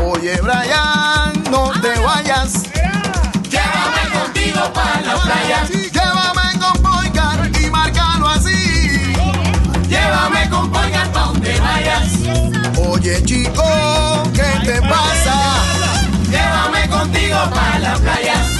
Oye, Brian, no te vayas. Llévame contigo para la playa. Llévame con Boycar y márcalo así. Llévame con pa' donde vayas. Oye, chico, ¿qué te pasa? Llévame contigo para la playa.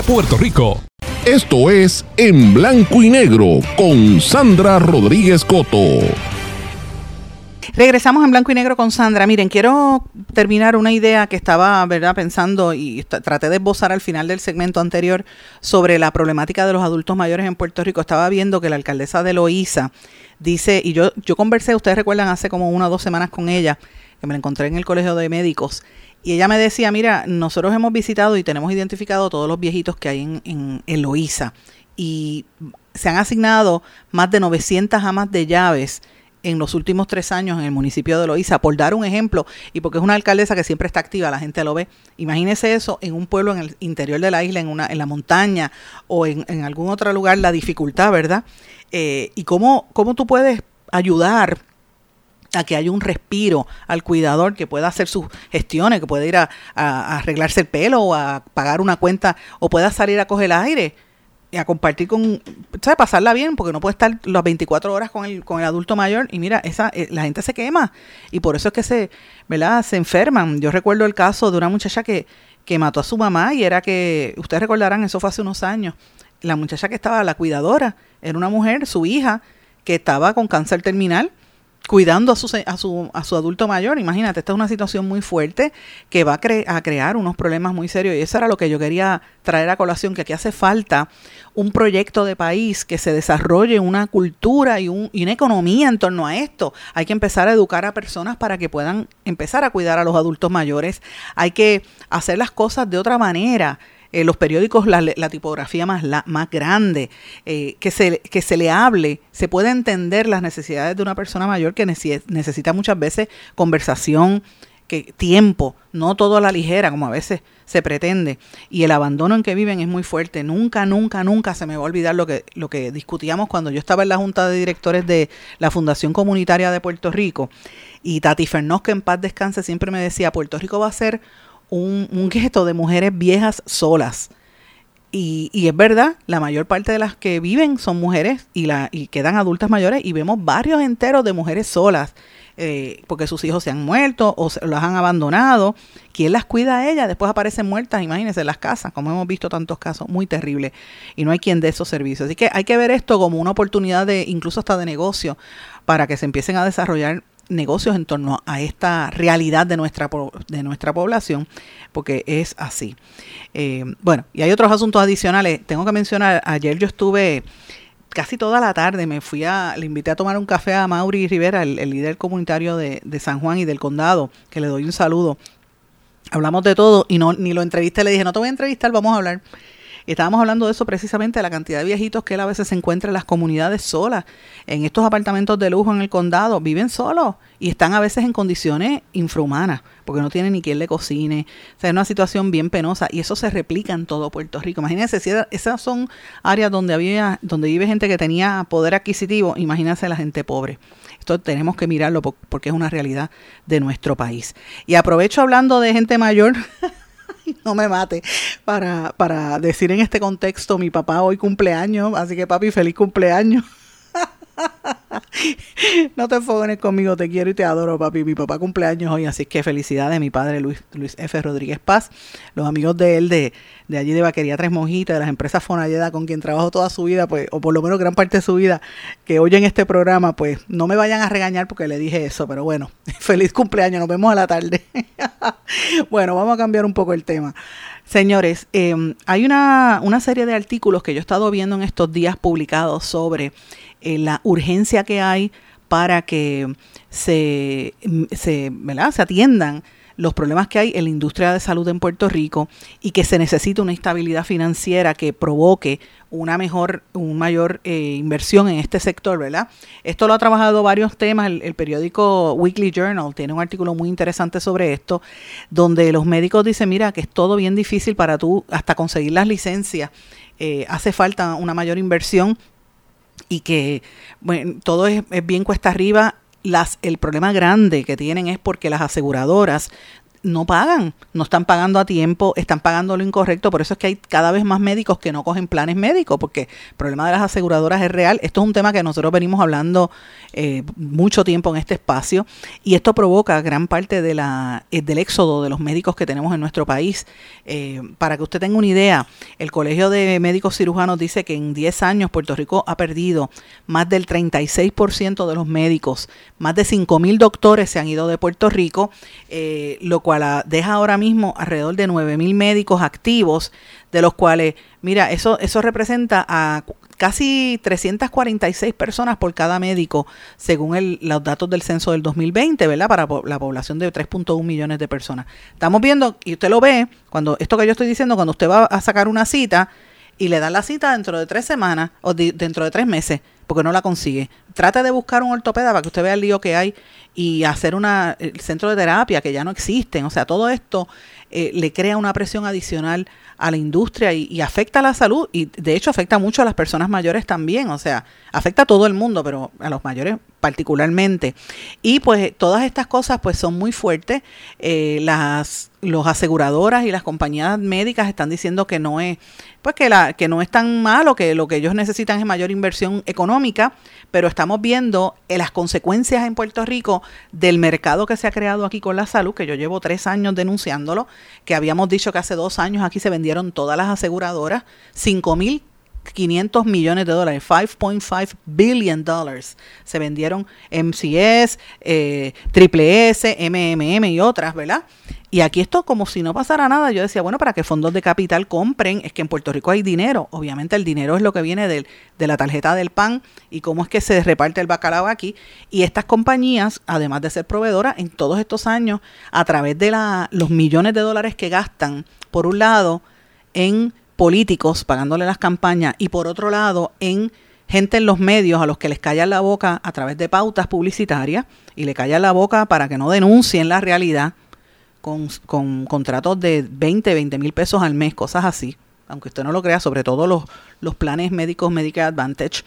Puerto Rico. Esto es En Blanco y Negro con Sandra Rodríguez Coto. Regresamos en blanco y negro con Sandra. Miren, quiero terminar una idea que estaba, ¿verdad?, pensando y traté de esbozar al final del segmento anterior sobre la problemática de los adultos mayores en Puerto Rico. Estaba viendo que la alcaldesa de Loíza dice, y yo, yo conversé, ustedes recuerdan, hace como una o dos semanas con ella, que me la encontré en el Colegio de Médicos, y ella me decía, mira, nosotros hemos visitado y tenemos identificado todos los viejitos que hay en, en, Loíza, y se han asignado más de 900 amas de llaves en los últimos tres años en el municipio de Loíza, por dar un ejemplo, y porque es una alcaldesa que siempre está activa, la gente lo ve. Imagínese eso en un pueblo en el interior de la isla, en, una, en la montaña o en, en algún otro lugar, la dificultad, ¿verdad? Eh, y cómo, cómo tú puedes ayudar a que haya un respiro al cuidador que pueda hacer sus gestiones, que pueda ir a, arreglarse el pelo o a pagar una cuenta o pueda salir a coger aire y a compartir con, ¿sabes? Pasarla bien, porque no puede estar las 24 horas con el, con el adulto mayor. Y mira, esa, eh, la gente se quema. Y por eso es que se, ¿verdad? Se enferman. Yo recuerdo el caso de una muchacha que, que mató a su mamá y era que, ustedes recordarán, eso fue hace unos años. La muchacha que estaba, la cuidadora, era una mujer, su hija, que estaba con cáncer terminal cuidando a su, a su, a su adulto mayor. Imagínate, esta es una situación muy fuerte que va a, a, crear unos problemas muy serios. Y eso era lo que yo quería traer a colación, que aquí hace falta un proyecto de país que se desarrolle una cultura y, un, y una economía en torno a esto. Hay que empezar a educar a personas para que puedan empezar a cuidar a los adultos mayores. Hay que hacer las cosas de otra manera eh, los periódicos la, la, tipografía más, la, más grande, eh, que, se, que se le hable, se puede entender las necesidades de una persona mayor que necesita muchas veces conversación, que, tiempo, no todo a la ligera, como a veces se pretende. Y el abandono en que viven es muy fuerte. Nunca, nunca, nunca se me va a olvidar lo que, lo que discutíamos cuando yo estaba en la Junta de Directores de la Fundación Comunitaria de Puerto Rico. Y Tati Fernós, que en paz descanse, siempre me decía, Puerto Rico va a ser un, un gueto de mujeres viejas solas. Y, y, es verdad, la mayor parte de las que viven son mujeres y, la, y quedan adultas mayores y vemos barrios enteros de mujeres solas eh, porque sus hijos se han muerto o se, las han abandonado. ¿Quién las cuida a ellas? Después aparecen muertas, imagínense, en las casas, como hemos visto tantos casos, muy terribles. Y no hay quien dé esos servicios. Así que hay que ver esto como una oportunidad de, incluso hasta de negocio, para que se empiecen a desarrollar negocios en torno a esta realidad de nuestra, de nuestra población, porque es así. Eh, bueno, y hay otros asuntos adicionales. Tengo que mencionar, ayer yo estuve casi toda la tarde me fui a, le invité a tomar un café a Mauri Rivera, el, líder comunitario de, de, San Juan y del condado, que le doy un saludo. Hablamos de todo y no ni lo entrevisté, le dije, no te voy a entrevistar, vamos a hablar. Estábamos hablando de eso precisamente, de la cantidad de viejitos que él a veces se encuentra en las comunidades solas, en estos apartamentos de lujo en el condado, viven solos y están a veces en condiciones infrahumanas, porque no tienen ni quien le cocine. O sea, es una situación bien penosa y eso se replica en todo Puerto Rico. Imagínense, si esas son áreas donde había, donde vive gente que tenía poder adquisitivo, imagínense la gente pobre. Esto tenemos que mirarlo porque es una realidad de nuestro país. Y aprovecho hablando de gente mayor. no me mate, para, para decir en este contexto, mi papá hoy cumpleaños, así que papi, feliz cumpleaños. no te enfoques conmigo, te quiero y te adoro, papi. Mi papá cumpleaños hoy, así que felicidades, mi padre Luis, Luis F. Rodríguez Paz, los amigos de él de, de allí de Vaquería Tres Monjitas, de las empresas Fonalleda, con quien trabajo toda su vida, pues, o por lo menos gran parte de su vida, que oyen este programa, pues no me vayan a regañar porque le dije eso, pero bueno, feliz cumpleaños, nos vemos a la tarde. bueno, vamos a cambiar un poco el tema. Señores, eh, hay una, una serie de artículos que yo he estado viendo en estos días publicados sobre eh, la urgencia que hay para que se, se, se atiendan los problemas que hay en la industria de salud en Puerto Rico y que se necesita una estabilidad financiera que provoque una mejor, mayor eh, inversión en este sector, ¿verdad? Esto lo ha trabajado varios temas, el, el, periódico Weekly Journal tiene un artículo muy interesante sobre esto, donde los médicos dicen, mira, que es todo bien difícil para tú hasta conseguir las licencias, eh, hace falta una mayor inversión y que todo es, es, bien cuesta arriba. Las, el problema grande que tienen es porque las aseguradoras no pagan, no están pagando a tiempo, están pagando lo incorrecto, por eso es que hay cada vez más médicos que no cogen planes médicos, porque el problema de las aseguradoras es real. Esto es un tema que nosotros venimos hablando eh, mucho tiempo en este espacio y esto provoca gran parte de la, eh, del éxodo de los médicos que tenemos en nuestro país. Eh, para que usted tenga una idea, el Colegio de Médicos Cirujanos dice que en 10 años Puerto Rico ha perdido más del 36% de los médicos, más de 5 mil doctores se han ido de Puerto Rico, lo cual deja ahora mismo alrededor de 9 mil médicos activos, de los cuales, mira, eso, eso representa a casi 346 personas por cada médico, según el, los datos del censo del 2020, ¿verdad? Para la población de 3.1 millones de personas. Estamos viendo, y usted lo ve, cuando esto que yo estoy diciendo, cuando usted va a sacar una cita y le dan la cita dentro de tres semanas o de, dentro de tres meses, porque no la consigue. Trate de buscar un ortopeda para que usted vea el lío que hay y hacer una el centro de terapia que ya no existen. O sea, todo esto eh, le crea una presión adicional a la industria y, y, afecta a la salud y de hecho afecta mucho a las personas mayores también. O sea, afecta a todo el mundo, pero a los mayores particularmente. Y pues todas estas cosas pues son muy fuertes. Eh, las los aseguradoras y las compañías médicas están diciendo que no es pues que la que no es tan malo que lo que ellos necesitan es mayor inversión económica pero estamos viendo eh, las consecuencias en Puerto Rico del mercado que se ha creado aquí con la salud que yo llevo tres años denunciándolo que habíamos dicho que hace dos años aquí se vendieron todas las aseguradoras cinco mil 500 millones de dólares, 5.5 billion dollars. Se vendieron MCS, eh, Triple S, MMM y otras, ¿verdad? Y aquí esto como si no pasara nada, yo decía, bueno, para que fondos de capital compren, es que en Puerto Rico hay dinero. Obviamente el dinero es lo que viene de, de la tarjeta del PAN y cómo es que se reparte el bacalao aquí. Y estas compañías, además de ser proveedoras, en todos estos años, a través de la, los millones de dólares que gastan, por un lado, en políticos pagándole las campañas y por otro lado en gente en los medios a los que les callan la boca a través de pautas publicitarias y le callan la boca para que no denuncien la realidad con, con contratos de 20, 20 mil pesos al mes, cosas así, aunque usted no lo crea, sobre todo los, los planes médicos Medicare Advantage,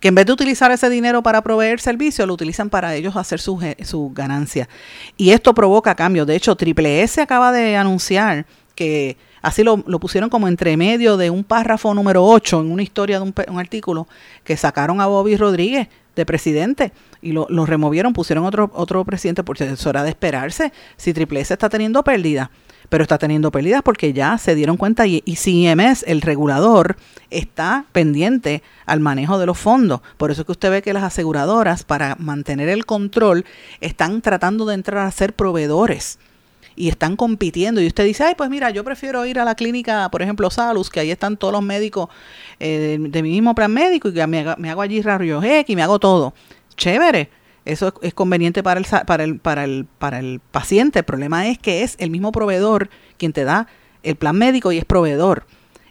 que en vez de utilizar ese dinero para proveer servicios, lo utilizan para ellos hacer su, su ganancia. Y esto provoca cambios. De hecho, Triple S acaba de anunciar que Así lo, lo pusieron como entre medio de un párrafo número 8 en una historia de un, un artículo que sacaron a Bobby Rodríguez de presidente y lo, removieron, pusieron otro, otro presidente porque es hora de esperarse si Triple S está teniendo pérdida. Pero está teniendo pérdidas porque ya se dieron cuenta y, y CMS, el regulador, está pendiente al manejo de los fondos. Por eso es que usted ve que las aseguradoras, para mantener el control, están tratando de entrar a ser proveedores y están compitiendo. Y usted dice, ay, pues mira, yo prefiero ir a la clínica, por ejemplo, Salus, que ahí están todos los médicos eh, de, mi mismo plan médico y que me, me hago allí rayos X y me hago todo. Chévere. Eso es, es conveniente para el, para, el, para, el, para el paciente. El problema es que es el mismo proveedor quien te da el plan médico y es proveedor.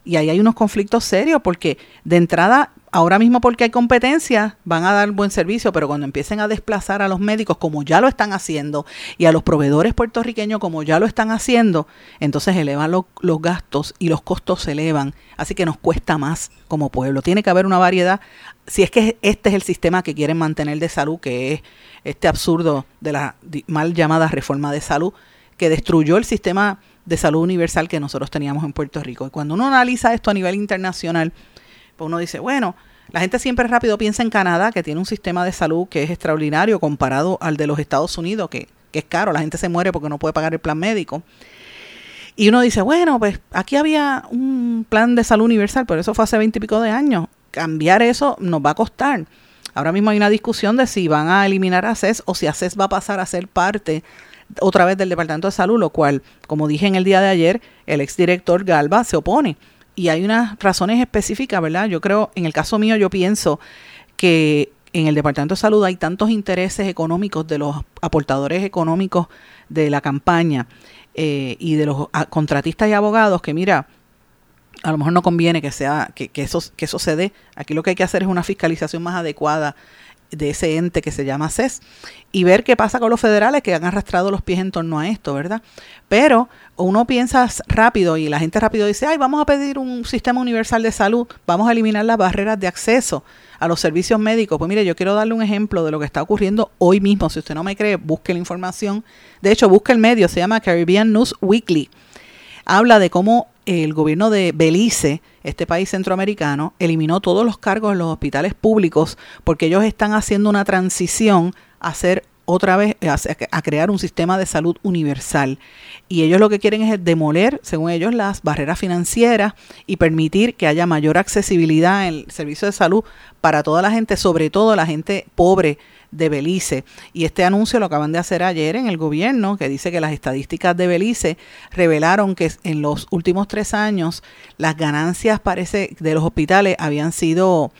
Y ahí hay unos conflictos serios porque de entrada, ahora mismo porque hay competencia, van a dar buen servicio, pero cuando empiecen a desplazar a los médicos como ya lo están haciendo y a los proveedores puertorriqueños como ya lo están haciendo, entonces elevan lo- los gastos y los costos se elevan. Así que nos cuesta más como pueblo. Tiene que haber una variedad. Si es que este es el sistema que quieren mantener de salud, que es este absurdo de la mal llamada reforma de salud, que destruyó el sistema de salud universal que nosotros teníamos en Puerto Rico. Y cuando uno analiza esto a nivel internacional, pues uno dice, bueno, la gente siempre rápido piensa en Canadá, que tiene un sistema de salud que es extraordinario comparado al de los Estados Unidos, que, que es caro, la gente se muere porque no puede pagar el plan médico. Y uno dice, bueno, pues aquí había un plan de salud universal, pero eso fue hace veinte y pico de años. Cambiar eso nos va a costar. Ahora mismo hay una discusión de si van a eliminar a CES o si a CES va a pasar a ser parte otra vez del Departamento de Salud, lo cual, como dije en el día de ayer, el exdirector Galva se opone. Y hay unas razones específicas, ¿verdad? Yo creo, en el caso mío, yo pienso que en el Departamento de Salud hay tantos intereses económicos de los aportadores económicos de la campaña eh, y de los contratistas y abogados que, mira, a lo mejor no conviene que sea que eso que eso se dé. Aquí lo que hay que hacer es una fiscalización más adecuada de ese ente que se llama CES y ver qué pasa con los federales que han arrastrado los pies en torno a esto, ¿verdad? Pero uno piensa rápido y la gente rápido dice, ay, vamos a pedir un sistema universal de salud, vamos a eliminar las barreras de acceso a los servicios médicos. Pues mire, yo quiero darle un ejemplo de lo que está ocurriendo hoy mismo. Si usted no me cree, busque la información. De hecho, busque el medio, se llama Caribbean News Weekly. Habla de cómo el gobierno de Belice, este país centroamericano, eliminó todos los cargos en los hospitales públicos porque ellos están haciendo una transición a hacer otra vez a, crear un sistema de salud universal. Y ellos lo que quieren es demoler, según ellos, las barreras financieras y permitir que haya mayor accesibilidad en el servicio de salud para toda la gente, sobre todo la gente pobre de Belice. Y este anuncio lo acaban de hacer ayer en el gobierno, que dice que las estadísticas de Belice revelaron que en los últimos tres años las ganancias parece de los hospitales habían sido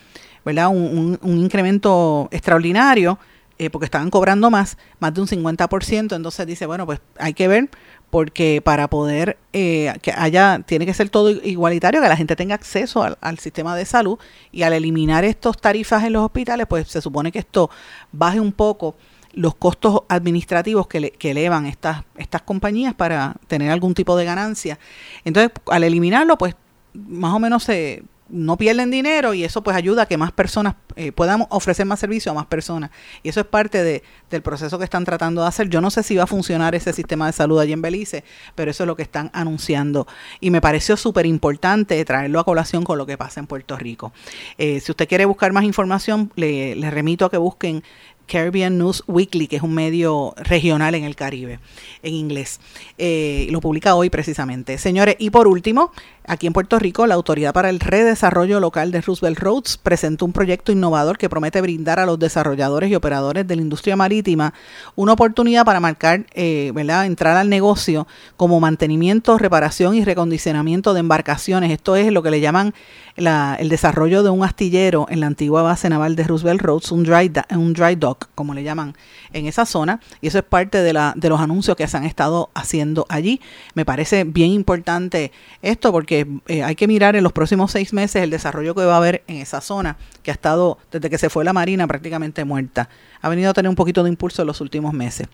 ¿verdad? Un, un, incremento extraordinario. Eh, porque estaban cobrando más, más de un 50%, entonces dice, bueno, pues hay que ver, porque para poder eh, que haya, tiene que ser todo igualitario, que la gente tenga acceso al, al, sistema de salud y al eliminar estos tarifas en los hospitales, pues se supone que esto baje un poco los costos administrativos que, le, que elevan estas, estas compañías para tener algún tipo de ganancia. Entonces, al eliminarlo, pues más o menos se no pierden dinero y eso pues ayuda a que más personas eh, puedan ofrecer más servicio a más personas. Y eso es parte de, del proceso que están tratando de hacer. Yo no sé si va a funcionar ese sistema de salud allí en Belice, pero eso es lo que están anunciando. Y me pareció súper importante traerlo a colación con lo que pasa en Puerto Rico. Eh, si usted quiere buscar más información, le, le remito a que busquen Caribbean News Weekly, que es un medio regional en el Caribe, en inglés. Eh, lo publica hoy precisamente. Señores, y por último, aquí en Puerto Rico, la Autoridad para el Redesarrollo Local de Roosevelt Roads presentó un proyecto innovador que promete brindar a los desarrolladores y operadores de la industria marítima una oportunidad para marcar, eh, ¿verdad?, entrar al negocio como mantenimiento, reparación y recondicionamiento de embarcaciones. Esto es lo que le llaman la, el desarrollo de un astillero en la antigua base naval de Roosevelt Roads, un dry, un dry dock, como le llaman en esa zona, y eso es parte de, la, de los anuncios que se han estado haciendo allí. Me parece bien importante esto porque eh, hay que mirar en los próximos seis meses el desarrollo que va a haber en esa zona, que ha estado desde que se fue la Marina prácticamente muerta. Ha venido a tener un poquito de impulso en los últimos meses.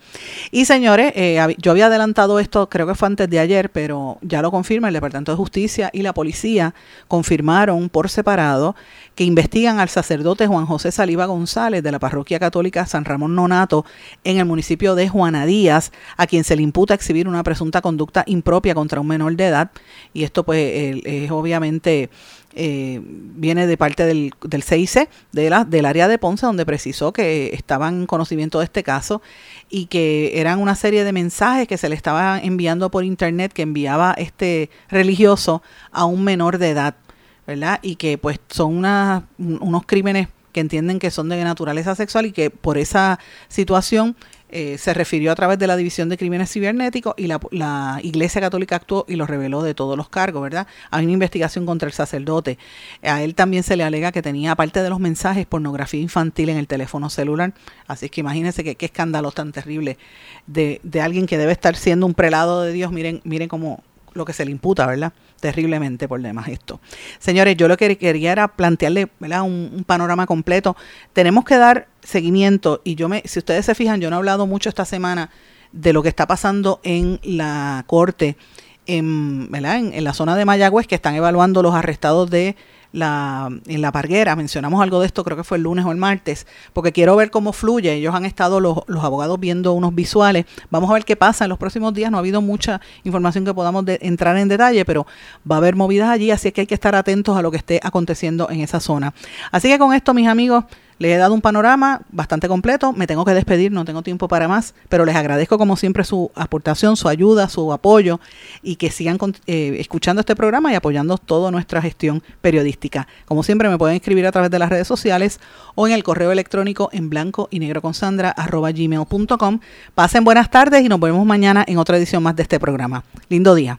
Y señores, eh, yo había adelantado esto, creo que fue antes de ayer, pero ya lo confirma el Departamento de Justicia y la policía confirmaron por separado que investigan al sacerdote Juan José Saliva González de la parroquia católica San Ramón Nonato en el municipio de Juana Díaz, a quien se le imputa exhibir una presunta conducta impropia contra un menor de edad. Y esto pues es obviamente eh, viene de parte del, del CIC de la, del área de Ponce, donde precisó que estaban en conocimiento de este caso y que eran una serie de mensajes que se le estaban enviando por internet que enviaba este religioso a un menor de edad, ¿verdad? Y que pues son una- un- unos crímenes que entienden que son de naturaleza sexual y que por esa situación eh, se refirió a través de la División de Crímenes Cibernéticos y la, la Iglesia Católica actuó y lo reveló de todos los cargos, ¿verdad? Hay una investigación contra el sacerdote. A él también se le alega que tenía, aparte de los mensajes, pornografía infantil en el teléfono celular. Así que imagínense que, qué escándalo tan terrible de, de alguien que debe estar siendo un prelado de Dios. Miren, miren cómo lo que se le imputa, ¿verdad? Terriblemente por demás esto. Señores, yo lo que quería era plantearle, ¿verdad? Un, panorama completo. Tenemos que dar seguimiento y yo me, si ustedes se fijan, yo no he hablado mucho esta semana de lo que está pasando en la corte, en, ¿verdad? En, en la zona de Mayagüez, que están evaluando los arrestados de la, en la parguera. Mencionamos algo de esto, creo que fue el lunes o el martes, porque quiero ver cómo fluye. Ellos han estado los, los abogados viendo unos visuales. Vamos a ver qué pasa en los próximos días. No ha habido mucha información que podamos entrar en detalle, pero va a haber movidas allí, así que hay que estar atentos a lo que esté aconteciendo en esa zona. Así que con esto, mis amigos, les he dado un panorama bastante completo. Me tengo que despedir, no tengo tiempo para más, pero les agradezco como siempre su aportación, su ayuda, su apoyo y que sigan eh, escuchando este programa y apoyando toda nuestra gestión periodística. Como siempre, me pueden escribir a través de las redes sociales o en el correo electrónico en blanco y negro con Sandra. Pasen buenas tardes y nos vemos mañana en otra edición más de este programa. Lindo día.